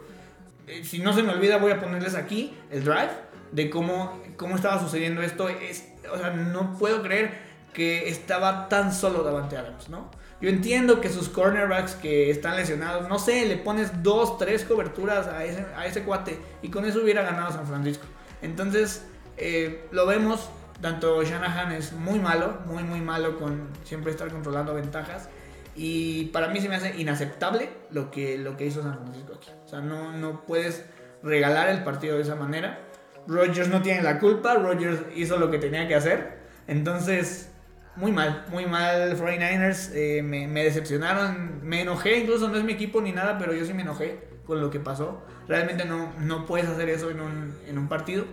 Eh, si no se me olvida, voy a ponerles aquí el drive de cómo, cómo estaba sucediendo esto. Es, o sea, no puedo creer que estaba tan solo Davante Adams, ¿no? Yo entiendo que sus cornerbacks que están lesionados, no sé, le pones dos, tres coberturas a ese, a ese cuate y con eso hubiera ganado San Francisco. Entonces, eh, lo vemos, tanto Shanahan es muy malo, muy, muy malo con siempre estar controlando ventajas. Y para mí se me hace inaceptable lo que, lo que hizo San Francisco aquí. O sea, no, no puedes regalar el partido de esa manera. Rogers no tiene la culpa, Rogers hizo lo que tenía que hacer. Entonces, muy mal, muy mal 49ers. Eh, me, decepcionaron, me enojé, incluso no es mi equipo ni nada, pero yo sí me enojé con lo que pasó. Realmente no, no puedes hacer eso en un, en un partido.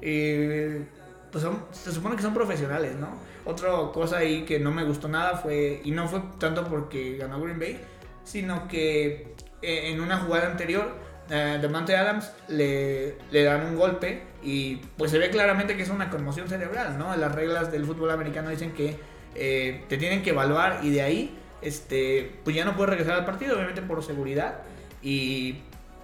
Eh, pues se supone que son profesionales, ¿no? Otra cosa ahí que no me gustó nada fue, y no fue tanto porque ganó Green Bay, sino que eh, en una jugada anterior, eh, Adams le, le dan un golpe y pues se ve claramente que es una conmoción cerebral, ¿no? Las reglas del fútbol americano dicen que eh, te tienen que evaluar y de ahí, este, pues ya no puedes regresar al partido, obviamente por seguridad. Y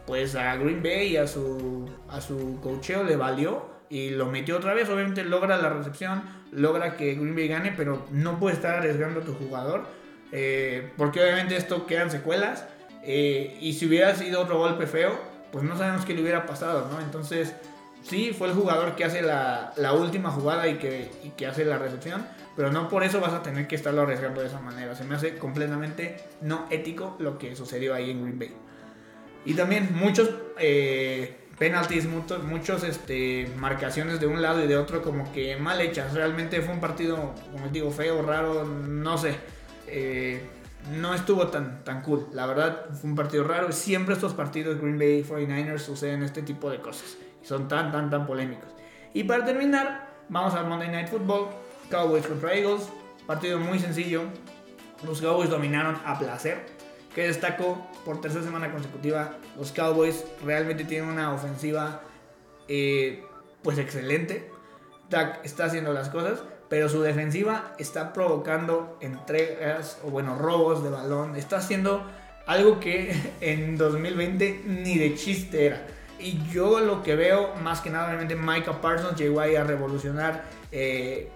pues a Green Bay y a su, a su cocheo le valió y lo metió otra vez. Obviamente logra la recepción, logra que Green Bay gane, pero no puede estar arriesgando a tu jugador. Eh, porque obviamente esto quedan secuelas. Eh, y si hubiera sido otro golpe feo, pues no sabemos qué le hubiera pasado, ¿no? Entonces sí, fue el jugador que hace la, última jugada y que, y que hace la recepción, pero no por eso vas a tener que estarlo arriesgando de esa manera. Se me hace completamente no ético lo que sucedió ahí en Green Bay. Y también muchos eh, penalties, muchos, muchos este, marcaciones de un lado y de otro como que mal hechas. Realmente fue un partido, como digo, feo, raro, no sé. Eh, no estuvo tan, tan cool. La verdad, fue un partido raro. Siempre estos partidos Green Bay 49ers suceden este tipo de cosas. Y son tan, tan, tan polémicos. Y para terminar, vamos al Monday Night Football. Cowboys contra Eagles. Partido muy sencillo. Los Cowboys dominaron a placer. Que destacó por tercera semana consecutiva. Los Cowboys realmente tienen una ofensiva eh, pues excelente. Dak está haciendo las cosas pero su defensiva está provocando entregas o bueno, robos de balón, está haciendo algo que en 2020 ni de chiste era. Y yo lo que veo, más que nada, obviamente Micah Parsons llegó ahí a revolucionar eh,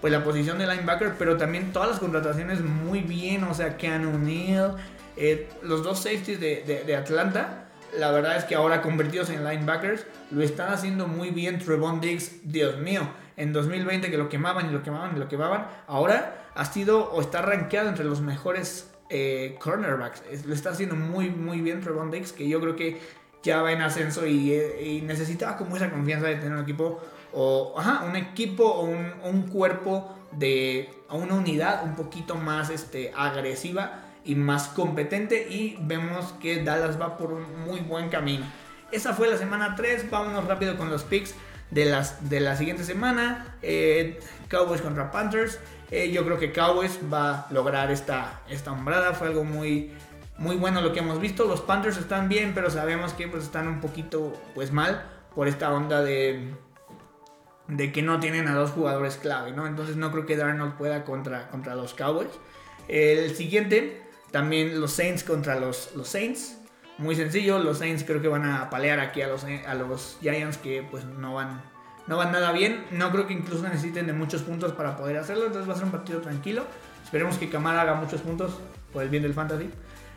pues la posición de linebacker, pero también todas las contrataciones muy bien, o sea, Keanu O'Neill, eh, los dos safeties de, de Atlanta, la verdad es que ahora convertidos en linebackers, lo están haciendo muy bien Trevon Diggs, Dios mío en 2020 que lo quemaban y lo quemaban y lo quemaban, ahora ha sido o está rankeado entre los mejores eh, cornerbacks. Lo está haciendo muy, muy bien Trevon Diggs, que yo creo que ya va en ascenso eh, y, necesitaba como esa confianza de tener un equipo o ajá, un equipo o un, cuerpo de una unidad un poquito más este, agresiva y más competente y vemos que Dallas va por un muy buen camino. Esa fue la semana 3, vámonos rápido con los picks de, las, de la siguiente semana. Eh, Cowboys contra Panthers. Eh, yo creo que Cowboys va a lograr esta, esta hombrada. Fue algo muy, muy bueno lo que hemos visto. Los Panthers están bien, pero sabemos que pues, están un poquito pues, mal por esta onda de, de que no tienen a dos jugadores clave. ¿no? Entonces no creo que Darnold pueda contra, contra los Cowboys. El siguiente, también los Saints contra los, los Saints muy sencillo. Los Saints creo que van a palear aquí a los, a los Giants que pues no van, no van nada bien. No creo que incluso necesiten de muchos puntos para poder hacerlo. Entonces va a ser un partido tranquilo. Esperemos que Kamara haga muchos puntos por el bien del fantasy.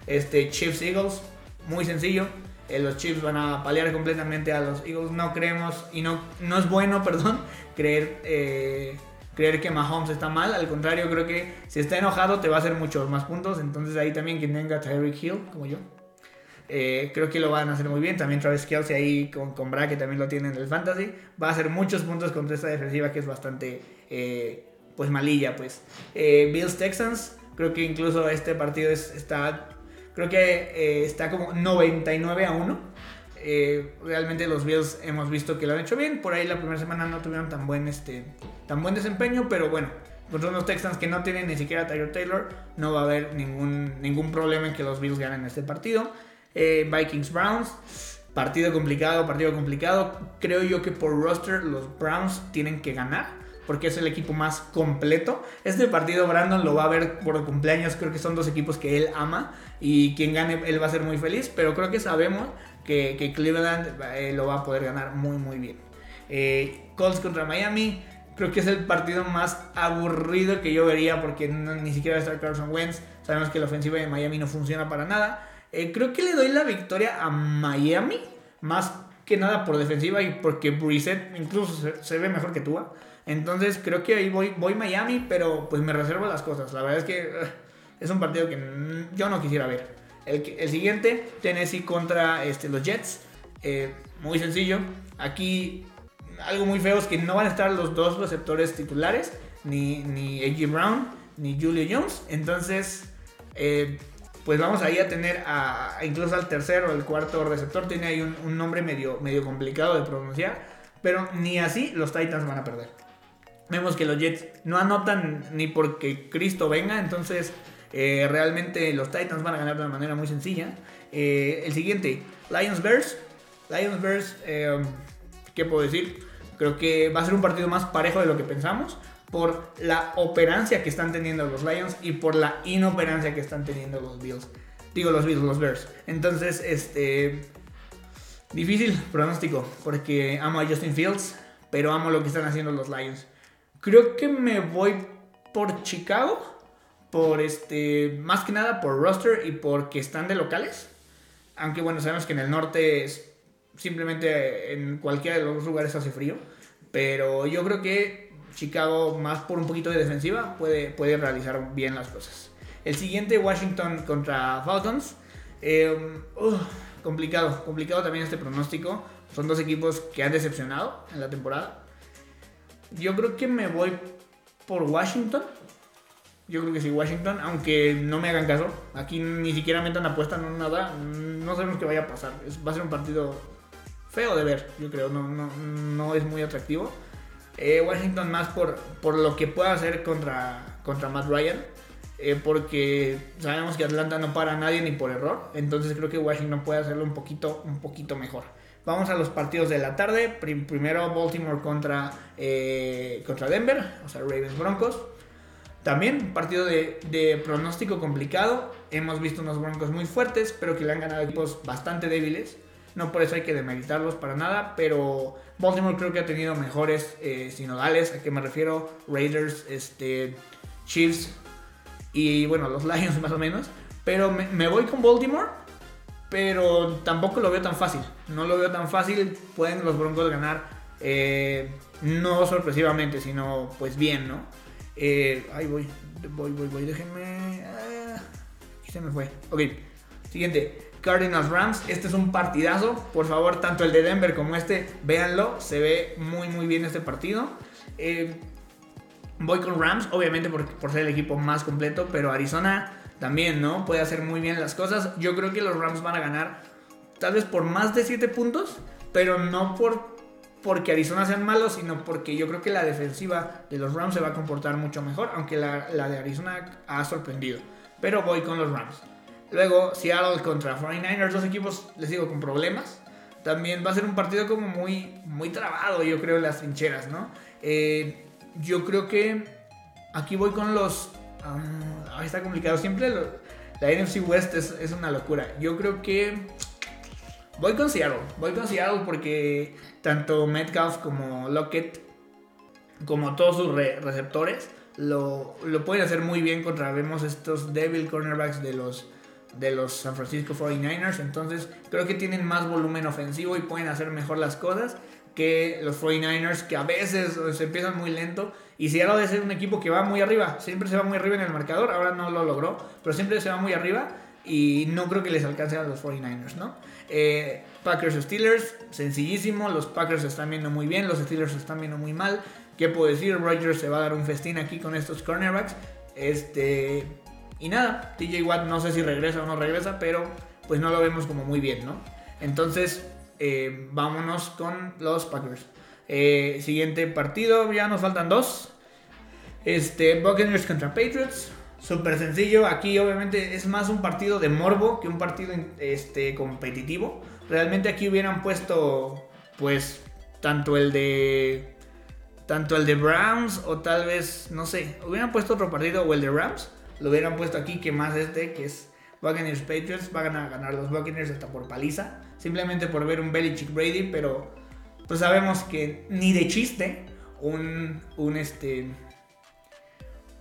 Este Chiefs Eagles, muy sencillo. Eh, los Chiefs van a palear completamente a los Eagles. No creemos y no, no es bueno, perdón, creer, eh, creer que Mahomes está mal. Al contrario, creo que si está enojado te va a hacer muchos más puntos. Entonces ahí también quien tenga Tyreek Hill, como yo, eh, creo que lo van a hacer muy bien. También Travis Kelsey ahí con, con Bra, que también lo tiene en el Fantasy. Va a hacer muchos puntos contra esta defensiva que es bastante, pues, malilla, pues. Bills Texans, creo que incluso este partido está, creo que está como 99 a 1. realmente los Bills hemos visto que lo han hecho bien. Por ahí la primera semana no tuvieron tan buen, este, tan buen desempeño, pero bueno. Contra unos Texans que no tienen ni siquiera Tyler Taylor, no va a haber ningún, ningún problema en que los Bills ganen este partido. Eh, Vikings Browns. Partido complicado, partido complicado. Creo yo que por roster los Browns tienen que ganar porque es el equipo más completo. Este partido Brandon lo va a ver por cumpleaños, creo que son dos equipos que él ama y quien gane él va a ser muy feliz, pero creo que sabemos que, Cleveland eh, lo va a poder ganar muy muy bien. Eh, Colts contra Miami, creo que es el partido más aburrido que yo vería porque ni siquiera va a estar Carson Wentz, sabemos que la ofensiva de Miami no funciona para nada. Eh, creo que le doy la victoria a Miami, más que nada por defensiva y porque Brissett incluso se, ve mejor que Tua. Entonces creo que ahí voy, voy Miami, pero pues me reservo las cosas. La verdad es que es un partido que yo no quisiera ver. El, siguiente, Tennessee contra este, los Jets. Eh, muy sencillo. Aquí algo muy feo es que no van a estar los dos receptores titulares, ni, ni A.J. Brown, ni Julio Jones. Entonces, eh, pues vamos ahí a tener a, incluso al tercero o el cuarto receptor. Tiene ahí un, nombre medio, medio complicado de pronunciar. Pero ni así los Titans van a perder. Vemos que los Jets no anotan ni porque Cristo venga. Entonces eh, realmente los Titans van a ganar de una manera muy sencilla. Eh, el siguiente, Lions Bears. Lions Bears, eh, ¿qué puedo decir? Creo que va a ser un partido más parejo de lo que pensamos por la operancia que están teniendo los Lions y por la inoperancia que están teniendo los Bills. Digo los Bills, los Bears. Entonces, este. Difícil pronóstico, porque amo a Justin Fields, pero amo lo que están haciendo los Lions. Creo que me voy por Chicago, por este. Más que nada por roster y porque están de locales. Aunque bueno, sabemos que en el norte es simplemente en cualquiera de los lugares hace frío. Pero yo creo que Chicago, más por un poquito de defensiva, puede, puede realizar bien las cosas. El siguiente, Washington contra Falcons. Eh, complicado, complicado también este pronóstico. Son dos equipos que han decepcionado en la temporada. Yo creo que me voy por Washington. Yo creo que sí, Washington, aunque no me hagan caso. Aquí ni siquiera metan apuesta, no nada. No sabemos qué vaya a pasar. va a ser un partido feo de ver, yo creo. No, no, no es muy atractivo. Eh, Washington más por, por lo que pueda hacer contra, contra Matt Ryan. Eh, porque sabemos que Atlanta no para a nadie ni por error. Entonces creo que Washington puede hacerlo un poquito, un poquito mejor. Vamos a los partidos de la tarde. primero Baltimore contra, eh, contra Denver, o sea, Ravens Broncos. También partido de, de, pronóstico complicado. Hemos visto unos Broncos muy fuertes, pero que le han ganado equipos bastante débiles. No por eso hay que demeritarlos para nada, pero Baltimore creo que ha tenido mejores eh, sinodales. ¿A qué me refiero? Raiders, este, Chiefs, y bueno, los Lions más o menos. Pero me, voy con Baltimore, pero tampoco lo veo tan fácil. No lo veo tan fácil. Pueden los Broncos ganar, eh, no sorpresivamente, sino pues bien, ¿no? Eh, ahí voy, voy, voy, voy, déjenme. Ah, se me fue. Ok, siguiente. Cardinals Rams, este es un partidazo. Por favor, tanto el de Denver como este, véanlo. Se ve muy, muy bien este partido. Eh, Voy con Rams, obviamente por, por ser el equipo más completo, pero Arizona también, ¿no? Puede hacer muy bien las cosas. Yo creo que los Rams van a ganar tal vez por más de 7 puntos, pero no por porque Arizona sean malos, sino porque yo creo que la defensiva de los Rams se va a comportar mucho mejor, aunque la, la de Arizona ha sorprendido. Pero voy con los Rams. Luego, Seattle contra 49ers, dos equipos, les digo, con problemas. También va a ser un partido como muy, muy trabado, yo creo, en las trincheras, ¿no? Eh, yo creo que aquí voy con los... Ah, está complicado. Siempre la NFC West es, una locura. Yo creo que voy con Seattle. Voy con Seattle porque tanto Metcalf como Lockett, como todos sus receptores, lo, pueden hacer muy bien contra, vemos estos Devil Cornerbacks de los, de los San Francisco 49ers. Entonces creo que tienen más volumen ofensivo y pueden hacer mejor las cosas que los 49ers, que a veces se empiezan muy lento. Y si de ser un equipo que va muy arriba, siempre se va muy arriba en el marcador, ahora no lo logró, pero siempre se va muy arriba y no creo que les alcance a los 49ers, ¿no? Eh, Packers Steelers, sencillísimo, los Packers están viendo muy bien, los Steelers están viendo muy mal. ¿Qué puedo decir? Rodgers se va a dar un festín aquí con estos cornerbacks. Este, y nada, TJ Watt no sé si regresa o no regresa, pero pues no lo vemos como muy bien, ¿no? Entonces, eh, vámonos con los Packers. Eh, siguiente partido, ya nos faltan dos. Este, Buccaneers contra Patriots. Súper sencillo. Aquí obviamente es más un partido de morbo que un partido este, competitivo. Realmente aquí hubieran puesto, pues, tanto el de... Tanto el de Browns o tal vez, no sé, hubieran puesto otro partido o el de Rams. Lo hubieran puesto aquí que más este, que es Buccaneers Patriots. Van a ganar los Buccaneers hasta por paliza simplemente por ver un Belichick Brady, pero pues sabemos que ni de chiste un, un este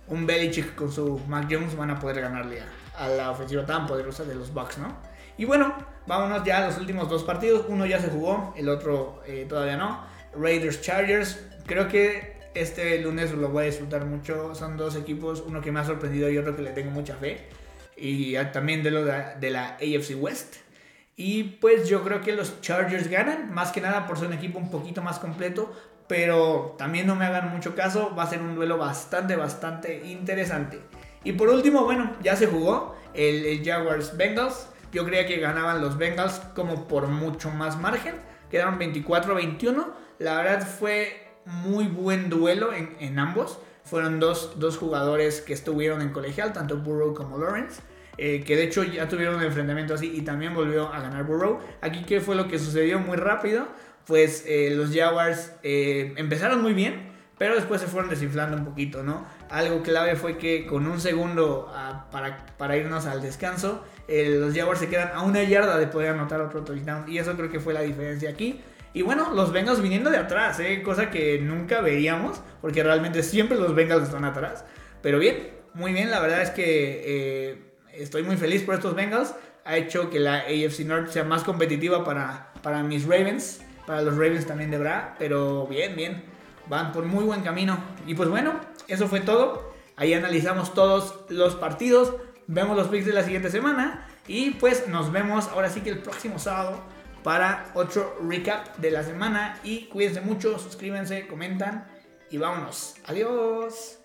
un Belichick con su Mac Jones van a poder ganarle a, la ofensiva tan poderosa de los Bucks, ¿no? Y bueno, vámonos ya a los últimos dos partidos. Uno ya se jugó, el otro eh, todavía no. Raiders Chargers. Creo que este lunes lo voy a disfrutar mucho. Son dos equipos, uno que me ha sorprendido y otro que le tengo mucha fe. Y también de lo de la AFC West. Y pues yo creo que los Chargers ganan, más que nada por ser un equipo un poquito más completo, pero también no me hagan mucho caso, va a ser un duelo bastante, bastante interesante. Y por último, bueno, ya se jugó el, Jaguars Bengals. Yo creía que ganaban los Bengals como por mucho más margen. Quedaron 24-21. La verdad fue muy buen duelo en, en ambos. Fueron dos, dos, jugadores que estuvieron en colegial, tanto Burrow como Lawrence. Eh, que de hecho ya tuvieron un enfrentamiento así y también volvió a ganar Burrow. Aquí, ¿qué fue lo que sucedió muy rápido? Pues eh, los Jaguars eh, empezaron muy bien, pero después se fueron desinflando un poquito, ¿no? Algo clave fue que con un segundo ah, para, para, irnos al descanso, los Jaguars se quedan a una yarda de poder anotar otro touchdown. Y eso creo que fue la diferencia aquí. Y bueno, los Bengals viniendo de atrás, cosa que nunca veíamos, porque realmente siempre los Bengals están atrás. Pero bien, muy bien, la verdad es que estoy muy feliz por estos Bengals. Ha hecho que la AFC North sea más competitiva para, para mis Ravens, para los Ravens también de Bra, pero bien, bien, van por muy buen camino. Y pues bueno, eso fue todo. Ahí analizamos todos los partidos, vemos los picks de la siguiente semana y pues nos vemos ahora sí que el próximo sábado para otro recap de la semana y cuídense mucho, suscríbanse, comentan y vámonos. Adiós.